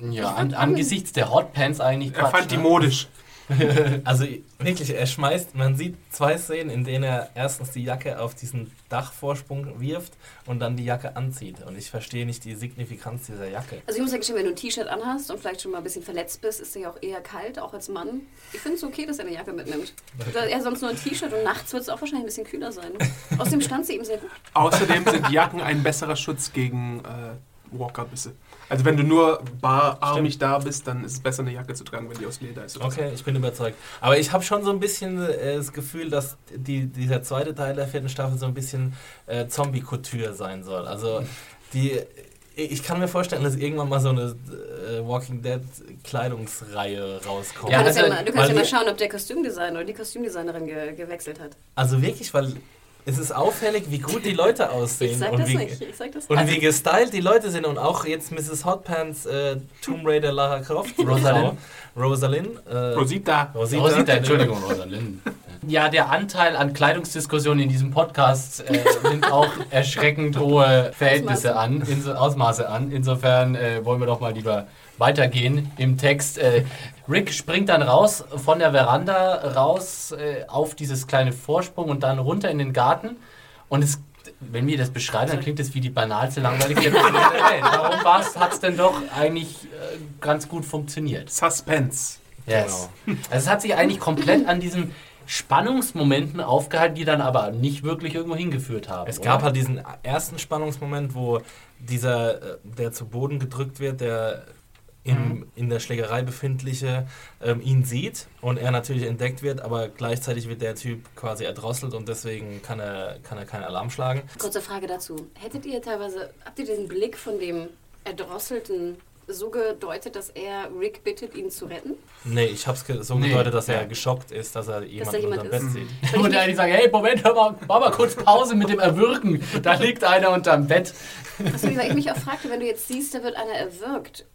Ja, an, angesichts der Hotpants eigentlich Er Quatsch, fand die ne? modisch. Also wirklich, er schmeißt, man sieht zwei Szenen, in denen er erstens die Jacke auf diesen Dachvorsprung wirft und dann die Jacke anzieht. Und ich verstehe nicht die Signifikanz dieser Jacke. Also ich muss gestehen, wenn du ein T-Shirt anhast und vielleicht schon mal ein bisschen verletzt bist, ist dir ja auch eher kalt, auch als Mann. Ich finde es okay, dass er eine Jacke mitnimmt. Oder er sonst nur ein T-Shirt und nachts wird es auch wahrscheinlich ein bisschen kühler sein. Außerdem stand sie ihm sehr gut. Außerdem sind Jacken ein besserer Schutz gegen äh, Walker-Bisse. Also wenn du nur bararmig da bist, dann ist es besser, eine Jacke zu tragen, wenn die aus Leder ist. oder so. Okay, ich bin überzeugt. Aber ich habe schon so ein bisschen äh, das Gefühl, dass die, dieser zweite Teil der vierten Staffel so ein bisschen äh, Zombie-Couture sein soll. Also die, ich kann mir vorstellen, dass irgendwann mal so eine äh, Walking Dead Kleidungsreihe rauskommt. Du Ja, kannst ja, also, mal, du kannst ja mal schauen, ob der Kostümdesigner oder die Kostümdesignerin ge gewechselt hat. Also wirklich, weil es ist auffällig, wie gut die Leute aussehen Ich sag und das wie, nicht. Ich sag das und nicht. wie gestylt die Leute sind und auch jetzt Mrs. Hotpants, äh, Tomb Raider Lara Croft, Rosalind. Rosalind, äh, Rosita. Rosita, Rosita, Entschuldigung, Rosalind. Ja, der Anteil an Kleidungsdiskussionen in diesem Podcast äh, nimmt auch erschreckend hohe Verhältnisse an, inso, Ausmaße an. Insofern äh, wollen wir doch mal lieber weitergehen im Text. Äh, Rick springt dann raus von der Veranda raus äh, auf dieses kleine Vorsprung und dann runter in den Garten. Und es, wenn wir das beschreiben, dann klingt es wie die banalste, langweiligste Episode der Welt. Warum hat es denn doch eigentlich äh, ganz gut funktioniert? Suspense. Yes. Also es hat sich eigentlich komplett an diesen Spannungsmomenten aufgehalten, die dann aber nicht wirklich irgendwo hingeführt haben. Es oder? gab halt diesen ersten Spannungsmoment, wo dieser, äh, der zu Boden gedrückt wird, der in, in der Schlägerei befindliche ähm, ihn sieht und er natürlich entdeckt wird, aber gleichzeitig wird der Typ quasi erdrosselt und deswegen kann er, kann er keinen Alarm schlagen. Kurze Frage dazu. Hättet ihr teilweise, habt ihr den Blick von dem Erdrosselten so gedeutet, dass er Rick bittet, ihn zu retten? Nee, ich hab's ge so Nee. gedeutet, dass er geschockt ist, dass er jemanden jemand unter dem. Bett sieht. Und er sagt, hey, Moment, hör mal, mach mal kurz Pause mit dem Erwürgen. Da liegt einer unterm Bett. Achso, weil ich mich auch fragte, wenn du jetzt siehst, da wird einer erwürgt,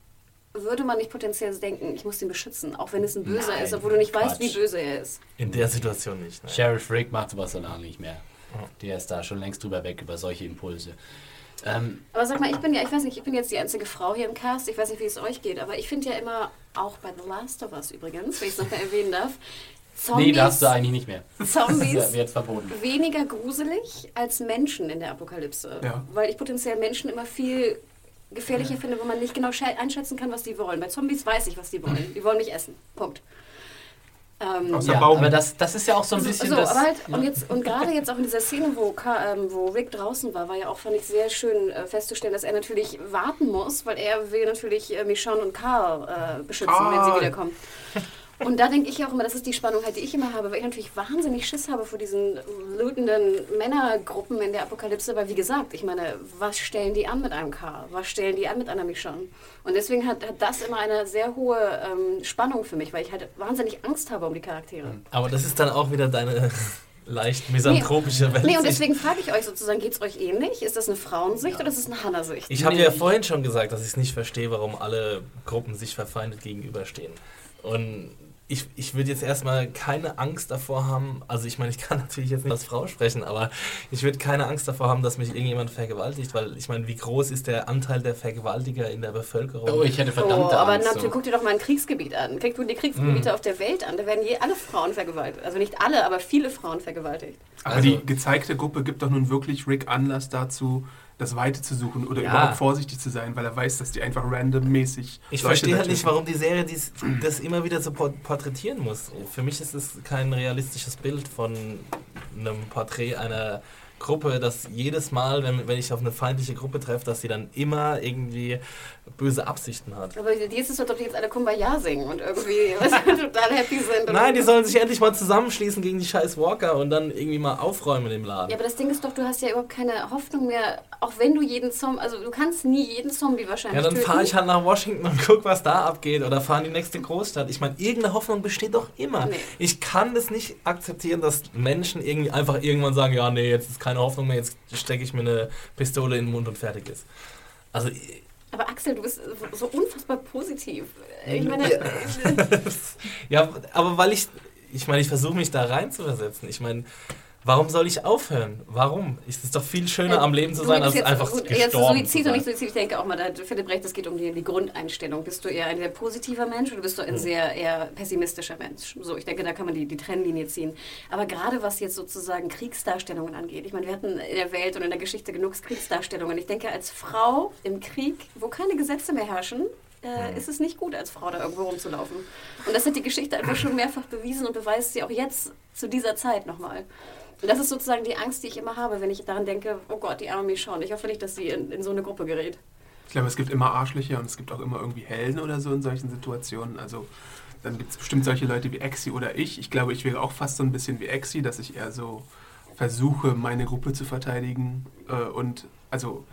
würde man nicht potenziell denken, ich muss den beschützen, auch wenn es ein Böser Nein, ist, obwohl du nicht weißt, wie Quatsch. böse er ist. In der Situation nicht. Ne? Sheriff Rick macht sowas so lange nicht mehr. Der ist da schon längst drüber weg über solche Impulse. Ähm, Aber sag mal, ich bin ja, ich weiß nicht, ich bin jetzt die einzige Frau hier im Cast, ich weiß nicht, wie es euch geht, aber ich finde ja immer, auch bei The Last of Us übrigens, wenn ich es noch mal erwähnen darf, Zombies, nee, darfst du eigentlich nicht mehr. Zombies jetzt verboten. weniger gruselig als Menschen in der Apokalypse. Ja. Weil ich potenziell Menschen immer viel gefährlicher finde, wo man nicht genau schä- einschätzen kann, was die wollen. Bei Zombies weiß ich, was die wollen. Die wollen mich essen. Punkt. Ähm, Außer Ja, Baum. aber das, das ist ja auch so ein bisschen so, das... aber halt, und, jetzt, und gerade jetzt auch in dieser Szene, wo, ähm, wo Rick draußen war, war ja auch, fand ich, sehr schön äh, festzustellen, dass er natürlich warten muss, weil er will natürlich äh, Michonne und Carl äh, beschützen, wenn sie Carl. wiederkommen. Und da denke ich auch immer, das ist die Spannung halt, die ich immer habe, weil ich natürlich wahnsinnig Schiss habe vor diesen lootenden Männergruppen in der Apokalypse, weil wie gesagt, ich meine, was stellen die an mit einem Carl? Was stellen die an mit einer Michonne? Und deswegen hat, hat das immer eine sehr hohe ähm, Spannung für mich, weil ich halt wahnsinnig Angst habe um die Charaktere. Aber das ist dann auch wieder deine leicht misanthropische Welt. Nee, und deswegen frage ich euch sozusagen, geht es euch ähnlich? Ist das eine Frauensicht oder ist es eine Hanna-Sicht? Ich habe Nee. ja vorhin schon gesagt, dass ich es nicht verstehe, warum alle Gruppen sich verfeindet gegenüberstehen. Und ich, ich würde jetzt erstmal keine Angst davor haben, also ich meine, ich kann natürlich jetzt nicht als Frau sprechen, aber ich würde keine Angst davor haben, dass mich irgendjemand vergewaltigt, weil ich meine, wie groß ist der Anteil der Vergewaltiger in der Bevölkerung? Oh, ich hätte Oh, verdammte aber Angst. natürlich, so. guck dir doch mal ein Kriegsgebiet an. Guck dir die Kriegsgebiete auf der Welt an. Da werden je alle Frauen vergewaltigt. Also nicht alle, aber viele Frauen vergewaltigt. Aber Also- die gezeigte Gruppe gibt doch nun wirklich Rick Anlass dazu, das Weite zu suchen oder Ja. überhaupt vorsichtig zu sein, weil er weiß, dass die einfach randommäßig. Ich Leute verstehe halt nicht, warum die Serie dies, das immer wieder so por- porträtieren muss. Für mich ist es kein realistisches Bild von einem Porträt einer Gruppe, dass jedes Mal, wenn, wenn ich auf eine feindliche Gruppe treffe, dass sie dann immer irgendwie böse Absichten hat. Aber die ist es als ob die jetzt alle Kumbaya singen und irgendwie total happy sind. Nein, die sollen sich endlich mal zusammenschließen gegen die scheiß Walker und dann irgendwie mal aufräumen im Laden. Ja, aber das Ding ist doch, du hast ja überhaupt keine Hoffnung mehr, auch wenn du jeden Zombie, also du kannst nie jeden Zombie wahrscheinlich Ja, dann fahre ich halt nach Washington und guck, was da abgeht. Oder fahre in die nächste Großstadt. Ich meine, irgendeine Hoffnung besteht doch immer. Nee. Ich kann das nicht akzeptieren, dass Menschen irgendwie einfach irgendwann sagen, ja, nee, jetzt ist keine Hoffnung mehr, jetzt stecke ich mir eine Pistole in den Mund und fertig ist. Also, Aber Axel, du bist so unfassbar positiv. Ich meine, ja, aber weil ich, ich meine, ich versuche mich da rein zu versetzen. Ich meine, warum soll ich aufhören? Warum? Es ist doch viel schöner, am Leben zu sein, als jetzt, einfach gut, gestorben jetzt zu Suizid und sein. nicht Suizid. Ich denke auch mal, da, Philipp Recht, es geht um die, die Grundeinstellung. Bist du eher ein sehr positiver Mensch oder bist du Hm. ein sehr eher pessimistischer Mensch? So, ich denke, da kann man die, die Trennlinie ziehen. Aber gerade was jetzt sozusagen Kriegsdarstellungen angeht, ich meine, wir hatten in der Welt und in der Geschichte genug Kriegsdarstellungen. Ich denke, als Frau im Krieg, wo keine Gesetze mehr herrschen, äh, Hm. ist es nicht gut, als Frau da irgendwo rumzulaufen. Und das hat die Geschichte einfach schon mehrfach bewiesen und beweist sie auch jetzt zu dieser Zeit nochmal. Das ist sozusagen die Angst, die ich immer habe, wenn ich daran denke, oh Gott, die arme Michonne. Ich hoffe nicht, dass sie in, in so eine Gruppe gerät. Ich glaube, es gibt immer Arschlöcher und es gibt auch immer irgendwie Helden oder so in solchen Situationen. Also dann gibt es bestimmt solche Leute wie Exi oder ich. Ich glaube, ich wäre auch fast so ein bisschen wie Exi, dass ich eher so versuche, meine Gruppe zu verteidigen äh, und also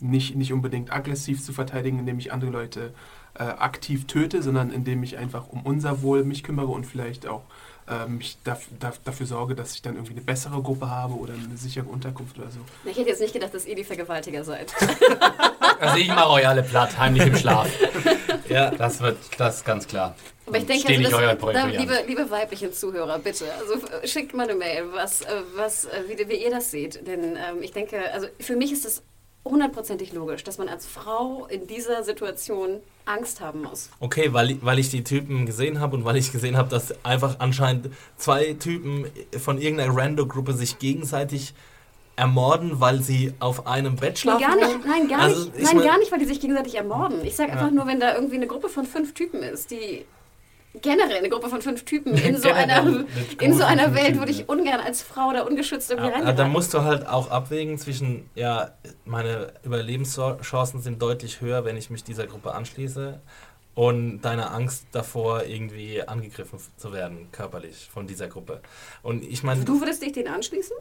nicht, nicht unbedingt aggressiv zu verteidigen, indem ich andere Leute äh, aktiv töte, sondern indem ich einfach um unser Wohl mich kümmere und vielleicht auch äh, mich daf, daf, dafür sorge, dass ich dann irgendwie eine bessere Gruppe habe oder eine sichere Unterkunft oder so. Ich hätte jetzt nicht gedacht, dass ihr die Vergewaltiger seid. Also ich mache euch alle platt, heimlich im Schlaf. Ja, Das wird, das ist ganz klar. Aber ich denke, also das, da, liebe, liebe weibliche Zuhörer, bitte, also äh, schickt mal eine Mail, was, äh, was, äh, wie, wie ihr das seht. Denn ähm, ich denke, also für mich ist das hundertprozentig logisch, dass man als Frau in dieser Situation Angst haben muss. Okay, weil, ich- weil ich die Typen gesehen habe und weil ich gesehen habe, dass einfach anscheinend zwei Typen von irgendeiner Rando-Gruppe sich gegenseitig ermorden, weil sie auf einem Bett schlafen gar nicht, nein, gar Also, nicht, ich nein, mein- gar nicht, weil die sich gegenseitig ermorden. Ich sage einfach nur, wenn da irgendwie eine Gruppe von fünf Typen ist, die generell eine Gruppe von fünf Typen in so einer, eine in so einer Welt würde ich ungern als Frau da ungeschützt irgendwie Ja, reingeraten. da musst du halt auch abwägen zwischen, ja, meine Überlebenschancen sind deutlich höher, wenn ich mich dieser Gruppe anschließe und deine Angst davor, irgendwie angegriffen zu werden, körperlich, von dieser Gruppe. Und ich meine, Du würdest dich denen anschließen?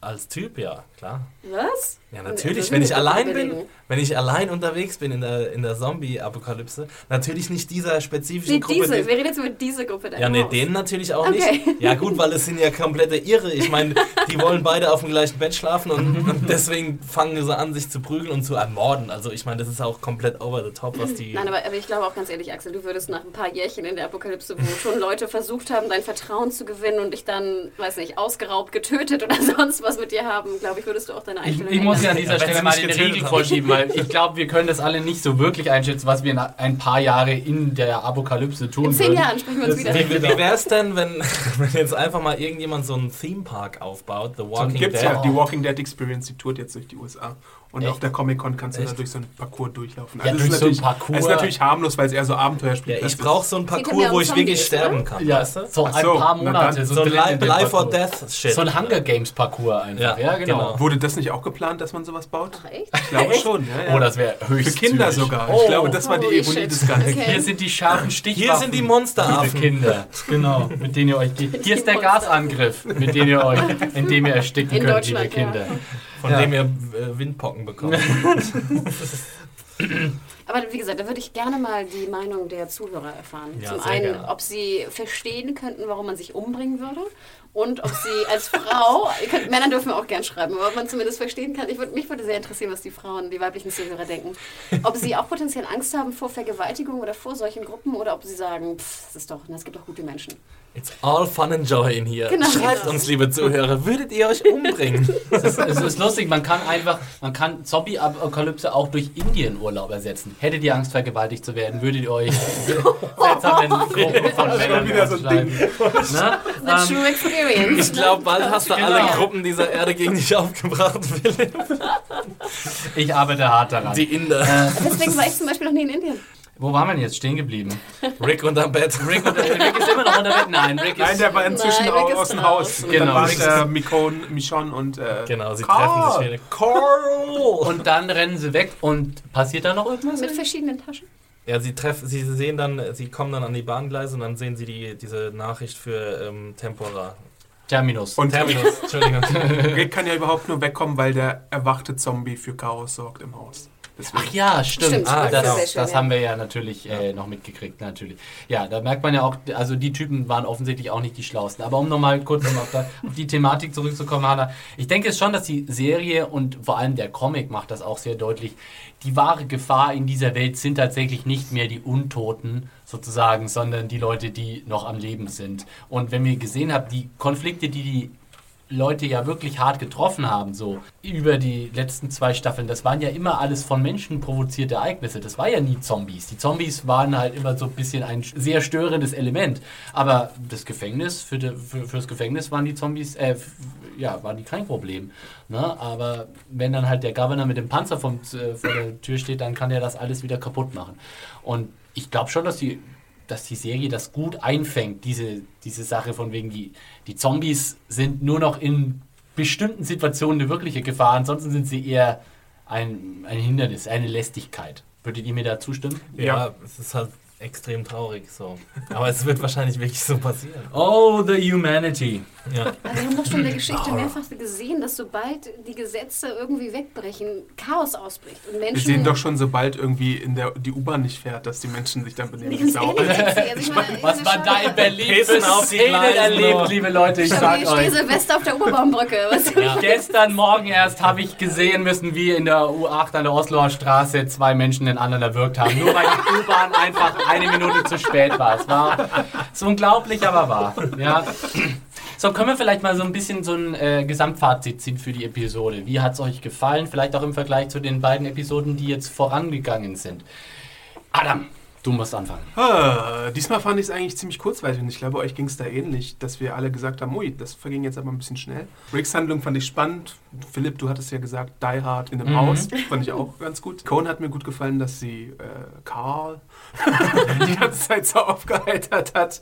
als Typ, ja, klar. Was? Ja, Das natürlich, wenn ich allein bin, wenn ich allein unterwegs bin in der, in der Zombie-Apokalypse, natürlich nicht dieser spezifischen Nee, Gruppe. diese, die- wir reden jetzt über diese Gruppe ja, nee, denen natürlich auch Okay. nicht. Ja gut, weil es sind ja komplette Irre. Ich meine, die wollen beide auf dem gleichen Bett schlafen und, und deswegen fangen sie an, sich zu prügeln und zu ermorden. Also ich meine, das ist auch komplett over the top, was die... Nein, aber, aber ich glaube auch ganz ehrlich, Axel, du würdest nach ein paar Jährchen in der Apokalypse, wo schon Leute versucht haben, dein Vertrauen zu gewinnen und dich dann, weiß nicht, ausgeraubt, getötet oder sonst was mit dir haben, glaube ich, würdest du auch deine Ich, Einstellung ich muss ja an dieser Stelle mal den Riegel vorschieben, weil ich glaube, wir können das alle nicht so wirklich einschätzen, was wir nach ein paar Jahre in der Apokalypse tun In zehn würden. Jahren sprechen wir uns wieder. Wie, wie wäre es denn, wenn, wenn jetzt einfach mal irgendjemand so einen Theme-Park aufbaut, The So Walking gibt's Dead? ja die Walking Dead Experience, die tourt jetzt durch die USA. Und Echt? auf der Comic-Con kannst du da Echt? durch so einen Parcours durchlaufen. Ja, es durch ist so einen natürlich- Parcours. Es ist natürlich harmlos, weil es eher so Abenteuerspiel Ja, ich brauche so einen Parcours, wo ich wirklich sterben kann, Ja, weißt du? so ein so, paar na Monate. so, So ein dem Life or. Death Shit. So ein Hunger Games Parcours einfach. Ja, Ja, genau. genau. Wurde das nicht auch geplant, dass man sowas baut? Ach, echt? Ich glaube schon. Ja, ja. Oh, das wäre Für höchst Kinder zügig. sogar. Oh. Ich glaube, das war die Holy Ironie shit. des Ganzen. Okay. Hier sind die scharfen Stichwaffen. Hier sind die Monsteraffen. Kinder, genau, mit denen ihr euch. Hier ist der. Gasangriff, mit dem ihr euch, in dem ihr ersticken könnt, liebe. Kinder. Von Ja. dem ihr äh, Windpocken bekommt. Aber wie gesagt, da würde ich gerne mal die Meinung der Zuhörer erfahren. Ja, Zum einen, gerne. ob sie verstehen könnten, warum man sich umbringen würde. Und ob sie als Frau, könnt, Männer dürfen auch gern schreiben, aber ob man zumindest verstehen kann. Ich würd, mich würde sehr interessieren, was die Frauen, die weiblichen Zuhörer denken. Ob sie auch potenziell Angst haben vor Vergewaltigung oder vor solchen Gruppen oder ob sie sagen, pff, das ist doch, es gibt doch gute Menschen. It's all fun and joy in here. Genau. Schreibt uns, liebe Zuhörer, würdet ihr euch umbringen? Es ist, es ist lustig, man kann einfach, man kann Zombie-Apokalypse auch durch Indien-Urlaub ersetzen. Hättet ihr Angst, vergewaltigt zu werden, würdet ihr euch seltsamen Gruppen von Männern wieder so ein aufschreiben. Ne? The Ähm, true experience. Ich glaube, bald hast du alle Genau. Gruppen dieser Erde gegen dich aufgebracht, Philipp. ich arbeite hart daran. Die Inder. Deswegen war ich zum Beispiel noch nie in Indien. Wo waren wir denn jetzt stehen geblieben? Rick unterm Bett. Rick, unter, Rick ist immer noch unter Bett? Nein, Rick ist... Nein, der war inzwischen Nein, au- Rick ist aus dem. Haus. Und Genau, dann war es äh, Mikon, Michonne und äh, Genau, sie Carl. treffen sich wieder. Carl! Und dann rennen sie weg und passiert da noch irgendwas? Mit verschiedenen Taschen. Ja, sie treffen, sie sehen dann, sie kommen dann an die Bahngleise und dann sehen sie die, diese Nachricht für ähm, Tempora. Terminus. Und Terminus, Entschuldigung. Rick kann ja überhaupt nur wegkommen, weil der erwachte Zombie für Chaos sorgt im Haus. Deswegen. Ach ja, stimmt. Stimmt, ah, das das schön, das ja. haben wir ja natürlich äh, noch mitgekriegt, natürlich. Ja, da merkt man ja auch, also die Typen waren offensichtlich auch nicht die schlausten. Aber um nochmal kurz um auf, da- auf die Thematik zurückzukommen, Hanna, ich denke es schon, dass die Serie und vor allem der Comic macht das auch sehr deutlich. Die wahre Gefahr in dieser Welt sind tatsächlich nicht mehr die Untoten sozusagen, sondern die Leute, die noch am Leben sind. Und wenn wir gesehen haben, die Konflikte, die die Leute ja wirklich hart getroffen haben, so über die letzten zwei Staffeln. Das waren ja immer alles von Menschen provozierte Ereignisse. Das war ja nie Zombies. Die Zombies waren halt immer so ein bisschen ein sehr störendes Element. Aber das Gefängnis, für, de, für, fürs Gefängnis waren die Zombies, äh, ja, waren die kein Problem. Ne? Aber wenn dann halt der Governor mit dem Panzer vom, äh, vor der Tür steht, dann kann der das alles wieder kaputt machen. Und ich glaube schon, dass die dass die Serie das gut einfängt, diese, diese Sache von wegen, die, die Zombies sind nur noch in bestimmten Situationen eine wirkliche Gefahr, ansonsten sind sie eher ein, ein Hindernis, eine Lästigkeit. Würdet ihr mir da zustimmen? Ja, es ist halt extrem traurig so. Aber es wird wahrscheinlich wirklich so passieren. Oh, the humanity. Ja. Aber wir haben doch schon in der Geschichte mehrfach gesehen, dass sobald die Gesetze irgendwie wegbrechen, Chaos ausbricht. Und Menschen. Wir sehen doch schon, sobald irgendwie in der, die U-Bahn nicht fährt, dass die Menschen sich dann benehmen wie Ganz Sau. ehrlich, also ich meine, Was man da in Berlin für auf die Szenen Gleise, erlebt, liebe Leute, ich sag Ich stehe euch. Silvester auf der Oberbaumbrücke. Was Gestern Morgen erst habe ich gesehen müssen, wie in der U8 an der Osloer Straße zwei Menschen den anderen erwürgt haben. Nur weil die U-Bahn einfach eine Minute zu spät war. Es war ist unglaublich, aber wahr. Ja. So, können wir vielleicht mal so ein bisschen so ein äh, Gesamtfazit ziehen für die Episode. Wie hat es euch gefallen? Vielleicht auch im Vergleich zu den beiden Episoden, die jetzt vorangegangen sind. Adam, du musst anfangen. Ah, diesmal fand ich es eigentlich ziemlich kurzweilig und ich glaube, euch ging es da ähnlich, dass wir alle gesagt haben, ui, das verging jetzt aber ein bisschen schnell. Ricks Handlung fand ich spannend. Philipp, du hattest ja gesagt, Die Hard in einem Mhm. Haus. Fand ich auch ganz gut. Cohen hat mir gut gefallen, dass sie äh, Carl die ganze Zeit so aufgeheitert hat.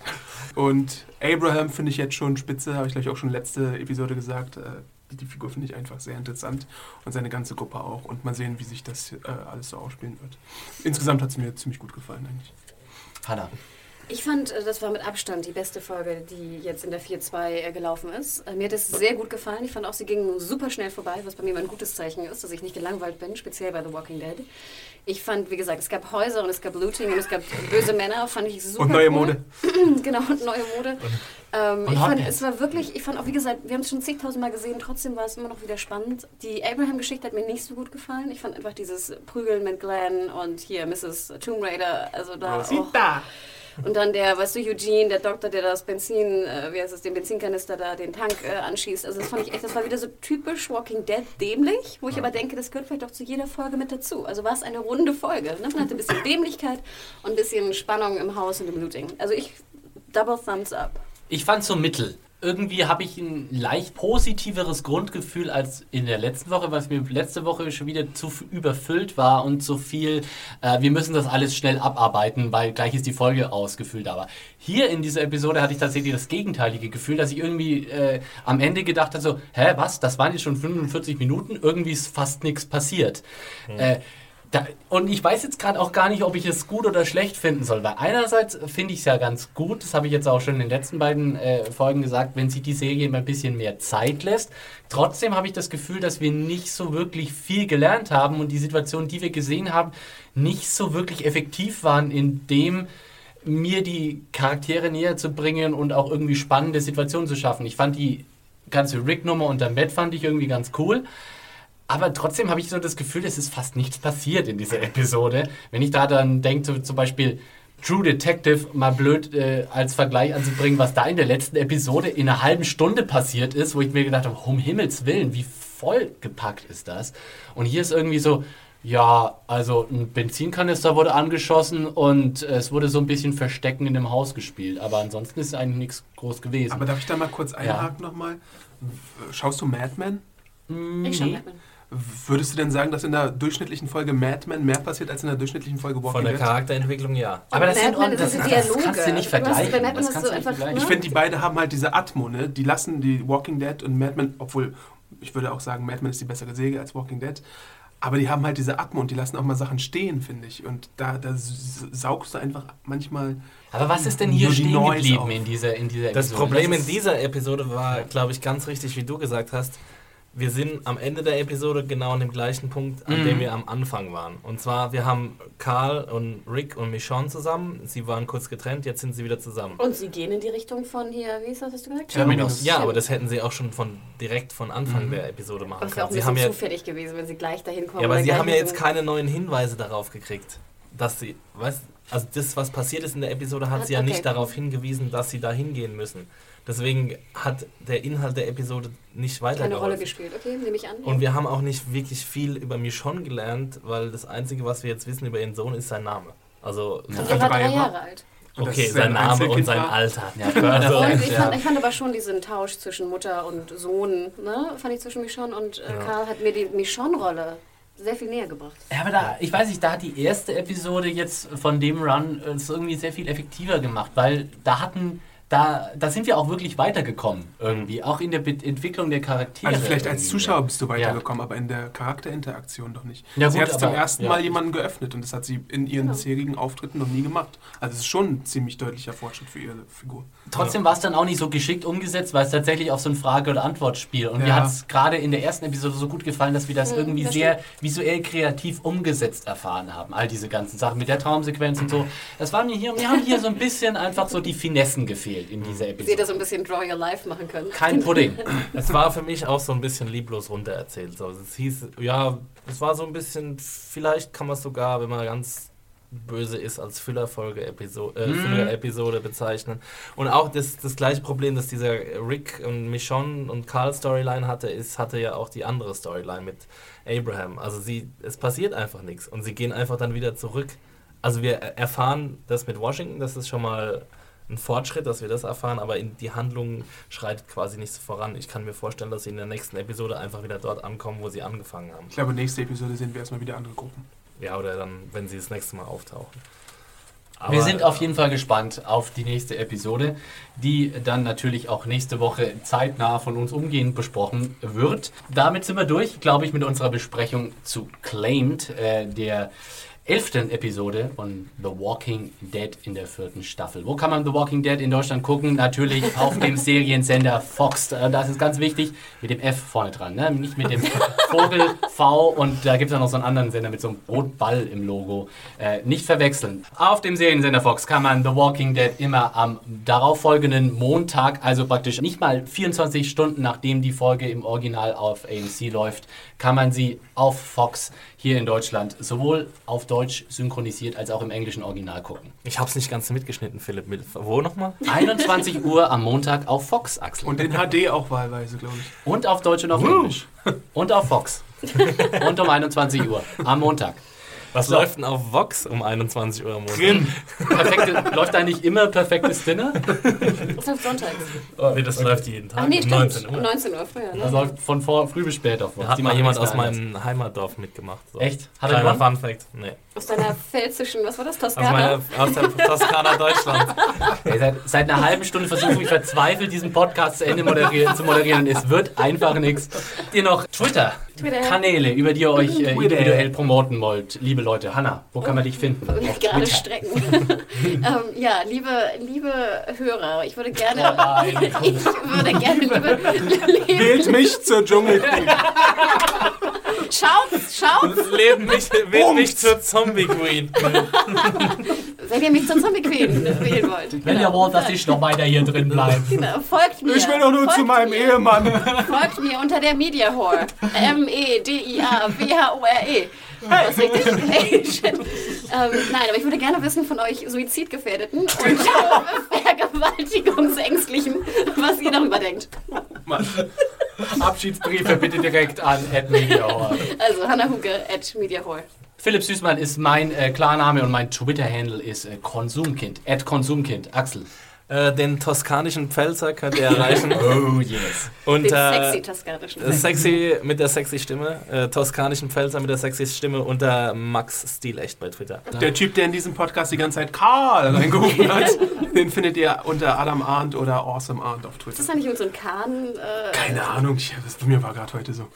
Und Abraham finde ich jetzt schon spitze, habe ich glaube ich auch schon letzte Episode gesagt. Äh, die, Figur finde ich einfach sehr interessant und seine ganze Gruppe auch. Und mal sehen, wie sich das äh, alles so ausspielen wird. Insgesamt hat es mir ziemlich gut gefallen eigentlich. Hanna. Ich fand, äh, das war mit Abstand die beste Folge, die jetzt in der 4.2 äh, gelaufen ist. Äh, Mir hat es sehr gut gefallen. Ich fand auch, sie ging super schnell vorbei, was bei mir immer ein gutes Zeichen ist, dass ich nicht gelangweilt bin, speziell bei The Walking Dead. Ich fand, wie gesagt, es gab Häuser und es gab Looting und es gab böse Männer, fand ich super Und neue cool. Mode. genau, und neue Mode. Ähm, ich fand, es war wirklich, ich fand auch, wie gesagt, wir haben es schon zigtausendmal gesehen, trotzdem war es immer noch wieder spannend. Die Abraham-Geschichte hat mir nicht so gut gefallen. Ich fand einfach dieses Prügeln mit Glenn und hier Mrs. Tomb Raider, also da auch. Und dann der, weißt du, Eugene, der Doktor, der das Benzin, äh, wie heißt es, den Benzinkanister da, den Tank äh, anschießt. Also das fand ich echt, das war wieder so typisch Walking Dead dämlich, wo ich aber denke, das gehört vielleicht auch zu jeder Folge mit dazu. Also war es eine runde Folge. Ne? Man hatte ein bisschen Dämlichkeit und ein bisschen Spannung im Haus und im Looting. Also ich, double thumbs up. Ich fand so mittel. Irgendwie habe ich ein leicht positiveres Grundgefühl als in der letzten Woche, was mir letzte Woche schon wieder zu überfüllt war und so viel, äh, wir müssen das alles schnell abarbeiten, weil gleich ist die Folge ausgefüllt. Aber hier in dieser Episode hatte ich tatsächlich das gegenteilige Gefühl, dass ich irgendwie äh, am Ende gedacht habe, so, hä, was, das waren jetzt schon 45 Minuten, irgendwie ist fast nichts passiert. Äh, da, und ich weiß jetzt gerade auch gar nicht, ob ich es gut oder schlecht finden soll, weil einerseits finde ich es ja ganz gut, das habe ich jetzt auch schon in den letzten beiden äh, Folgen gesagt, wenn sich die Serie mal ein bisschen mehr Zeit lässt. Trotzdem habe ich das Gefühl, dass wir nicht so wirklich viel gelernt haben und die Situationen, die wir gesehen haben, nicht so wirklich effektiv waren in dem, mir die Charaktere näher zu bringen und auch irgendwie spannende Situationen zu schaffen. Ich fand die ganze Rick-Nummer unter Matt fand ich irgendwie ganz cool. Aber trotzdem habe ich so das Gefühl, es ist fast nichts passiert in dieser Episode. Wenn ich da dann denke, so, zum Beispiel True Detective mal blöd äh, als Vergleich anzubringen, was da in der letzten Episode in einer halben Stunde passiert ist, wo ich mir gedacht habe, um Himmels Willen, wie vollgepackt ist das? Und hier ist irgendwie so, ja, also ein Benzinkanister wurde angeschossen und es wurde so ein bisschen Verstecken in dem Haus gespielt. Aber ansonsten ist eigentlich nichts groß gewesen. Aber darf ich da mal kurz einhaken nochmal? Schaust du Mad Men? Ich schon, Nee. Batman. Würdest du denn sagen, dass in der durchschnittlichen Folge Mad Men mehr passiert als in der durchschnittlichen Folge Walking Von der Dead? Charakterentwicklung ja. Aber das sind das das, das kannst du nicht vergleichen. Das kannst du nicht vergleichen. Ich finde, die beide haben halt diese Atmo, ne? Die lassen die Walking Dead und Mad Men, obwohl ich würde auch sagen, Mad Men ist die bessere Serie als Walking Dead. Aber die haben halt diese Atmo und die lassen auch mal Sachen stehen, finde ich. Und da, da saugst du einfach manchmal. Aber was ist denn hier stehen Noise geblieben auf. in dieser, in dieser Das Episode? Problem in dieser Episode war, glaube ich, ganz richtig, wie du gesagt hast. Wir sind am Ende der Episode genau an dem gleichen Punkt, an Mhm. dem wir am Anfang waren. Und zwar, wir haben Carl und Rick und Michonne zusammen. Sie waren kurz getrennt, jetzt sind sie wieder zusammen. Und sie gehen in die Richtung von hier, wie ist das, hast du gesagt? Terminus. Ja, aber das hätten sie auch schon von direkt von Anfang Mhm. der Episode machen Aber es wäre auch können. ein Sie haben bisschen ja, zufällig gewesen, wenn sie gleich dahin kommen. ja, aber sie haben ja jetzt keine neuen Hinweise darauf gekriegt, dass sie, weißt, also das, was passiert ist in der Episode, hat Hat- sie ja okay. nicht darauf hingewiesen, dass sie da hingehen müssen. Deswegen hat der Inhalt der Episode nicht keine Rolle gespielt. Okay, nehme ich an. Und wir haben auch nicht wirklich viel über Michonne gelernt, weil das Einzige, was wir jetzt wissen über ihren Sohn, ist sein Name. Also, Und er war Drei Jahre alt. Und okay, sein ein Name und sein. Alter. Ja, Und Fans, ich, ja. fand, ich fand aber schon diesen Tausch zwischen Mutter und Sohn, ne, fand ich zwischen Michonne und äh, Ja. Karl hat mir die Michonne-Rolle sehr viel näher gebracht. Ja, aber da, ich weiß nicht, da hat die erste Episode jetzt von dem Run äh, es irgendwie sehr viel effektiver gemacht, weil da hatten, da, da sind wir auch wirklich weitergekommen irgendwie, auch in der Be Entwicklung der Charaktere. Also vielleicht als. Zuschauer bist du Ja. weitergekommen, aber in der Charakterinteraktion doch nicht. Ja, sie gut, hat zum aber- ersten ja. Mal jemanden geöffnet und das hat sie in ihren bisherigen Auftritten noch nie gemacht. Also es ist schon ein ziemlich deutlicher Fortschritt für ihre Figur. Trotzdem war es dann auch nicht so geschickt umgesetzt, weil es tatsächlich auch so ein Frage- oder Antwortspiel. Und mir Ja. hat es gerade in der ersten Episode so gut gefallen, dass wir das irgendwie das sehr visuell kreativ umgesetzt erfahren haben. All diese ganzen Sachen mit der Traumsequenz und so. Das war mir hier, mir haben hier so ein bisschen einfach so die Finessen gefehlt in dieser Sie hätte Episode. so ein bisschen Draw Your Life machen können. Kein Pudding. Es war für mich auch so ein bisschen lieblos runtererzählt. So, es hieß, ja, es war so ein bisschen, vielleicht kann man es sogar, wenn man ganz böse ist als Füllerfolge Episode, äh, Mhm. Füller-Episode bezeichnen. Und auch das, das gleiche Problem, das dieser Rick und Michonne und Carl Storyline hatte, ist, hatte ja auch die andere Storyline mit Abraham. Also sie, es passiert einfach nichts und sie gehen einfach dann wieder zurück. Also wir erfahren das mit Washington, das ist schon mal ein Fortschritt, dass wir das erfahren, aber in die Handlung schreitet quasi nichts voran. Ich kann mir vorstellen, dass sie in der nächsten Episode einfach wieder dort ankommen, wo sie angefangen haben. Ich glaube, nächste Episode sehen wir erstmal wieder andere Gruppen. Ja, oder dann, wenn sie das nächste Mal auftauchen. Wir sind auf jeden Fall gespannt auf die nächste Episode, die dann natürlich auch nächste Woche zeitnah von uns umgehend besprochen wird. Damit sind wir durch, glaube ich, mit unserer Besprechung zu Claimed, äh, der elften Episode von The Walking Dead in der vierten Staffel. Wo kann man The Walking Dead in Deutschland gucken? Natürlich auf dem Seriensender Fox. Äh, Das ist ganz wichtig, mit dem F vorne dran, ne? nicht mit dem Vogel V und da gibt es auch noch so einen anderen Sender mit so einem Rotball im Logo. Äh, nicht verwechseln. Auf dem Seriensender Fox kann man The Walking Dead immer am darauffolgenden Montag, also praktisch nicht mal 24 Stunden nachdem die Folge im Original auf AMC läuft, kann man sie auf Fox hier in Deutschland sowohl auf Deutsch synchronisiert als auch im englischen Original gucken. Ich habe es nicht ganz mitgeschnitten, Philipp. Mit, wo nochmal? 21 Uhr am Montag auf Fox, Axel. Und in HD auch wahlweise, glaube ich. Und auf Deutsch und auf Englisch. Und auf Fox. Und um 21 Uhr am Montag. Was So. läuft denn auf Vox um 21 Uhr am Montag? Drin. Perfekte, läuft da nicht immer perfektes Dinner? Das läuft sonntags. Nee, das läuft jeden Tag Ach nee, um stimmt. 19 Um Uhr. 19 Uhr früher, Das ne? läuft von vor, früh bis spät auf Fox. Da hat Die mal jemand aus meinem Heimatdorf mitgemacht. So. Echt? Hat er Kleiner? Fun Fact. Nee. Aus deiner pfälzischen, was war das, Aus, Toskana? meiner, aus der Toskana Deutschland. Ey, seit, seit einer halben Stunde versuche ich verzweifelt, diesen Podcast zu Ende moderieren, zu moderieren. Es wird einfach nichts. Habt ihr noch Twitter-Kanäle, über die ihr euch äh, Twitter. individuell promoten wollt? Liebe Leute, Hanna, wo kann man dich finden? Gerade Twitter. strecken. ähm, ja, liebe, liebe Hörer, ich würde gerne, nein. ich würde gerne, liebe, liebe Wählt mich zur Dschungelqueen. schaut, schaut, Leben mich, wählt mich zur Zombie Queen. wenn ihr mich zum Zombie Queen wählen wollt. Wenn ihr wollt, dass ich noch weiter hier drin bleibe. Genau, folgt mir. Ich will doch nur folgt zu meinem mir, Ehemann. Folgt mir unter der Media Whore. M-E-D-I-A-W-H-O-R-E. Das ist richtig? Ähm, nein, aber ich würde gerne wissen von euch Suizidgefährdeten und Vergewaltigungsängstlichen, was ihr darüber denkt. Abschiedsbriefe bitte direkt an @mediahor. Also Hannah Huge at Media Whore. Philipp Süßmann ist mein äh, Klarname und mein Twitter-Handle ist äh, Konsumkind. Konsumkind. Axel. Äh, den toskanischen Pfälzer könnt ihr erreichen. Oh yes. Und Den äh, sexy toskanischen. äh, sexy mit der sexy Stimme. Äh, toskanischen Pfälzer mit der sexy Stimme unter Max Stilecht bei Twitter. Der Typ, der in diesem Podcast die ganze Zeit Karl reingerufen hat, den findet ihr unter Adam Arndt oder Awesome Arndt auf Ist Twitter. das da nicht irgend so ein Kahn? Äh, Keine Ahnung, ich, das bei mir war gerade heute so.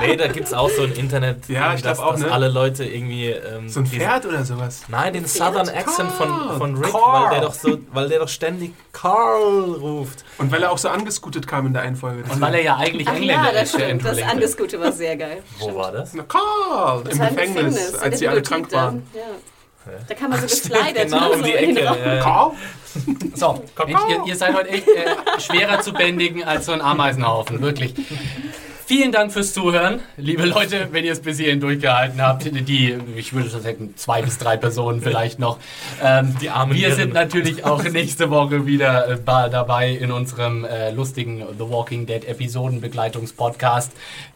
Nee, da gibt es auch so ein Internet, Ja, ich dass, auch, dass ne? alle Leute irgendwie. Ähm, So ein diese- Pferd oder sowas. Nein, den Southern Accent von, von Rick, Carl. weil der doch so, weil der doch ständig Carl ruft. Und weil er auch so angescootet kam in der einen Folge. Und weil er ja eigentlich Ach Engländer ja, das ist, stimmt. Das. Angeskute war sehr geil. Wo war das? Na, Karl! Das Im Gefängnis, in als sie alle krank waren. Da. Ja. Da kam man so gekleidet. Genau um so die Ecke. Raum. Ja? So, Mensch, ihr, ihr seid heute echt äh, schwerer zu bändigen als so ein Ameisenhaufen, wirklich. Vielen Dank fürs Zuhören, liebe Leute, wenn ihr es bis hierhin durchgehalten habt. Die, ich würde schon sagen, zwei bis drei Personen vielleicht noch. Ähm, Die armen wir sind natürlich auch nächste Woche wieder äh, dabei in unserem äh, lustigen The Walking Dead Episodenbegleitungspodcast.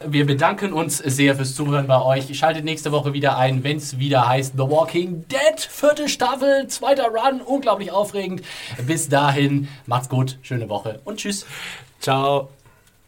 Wir bedanken uns sehr fürs Zuhören bei euch. Schaltet nächste Woche wieder ein, wenn es wieder heißt The Walking Dead, vierte Staffel, zweiter Run, unglaublich aufregend. Bis dahin, macht's gut, schöne Woche und tschüss. Ciao.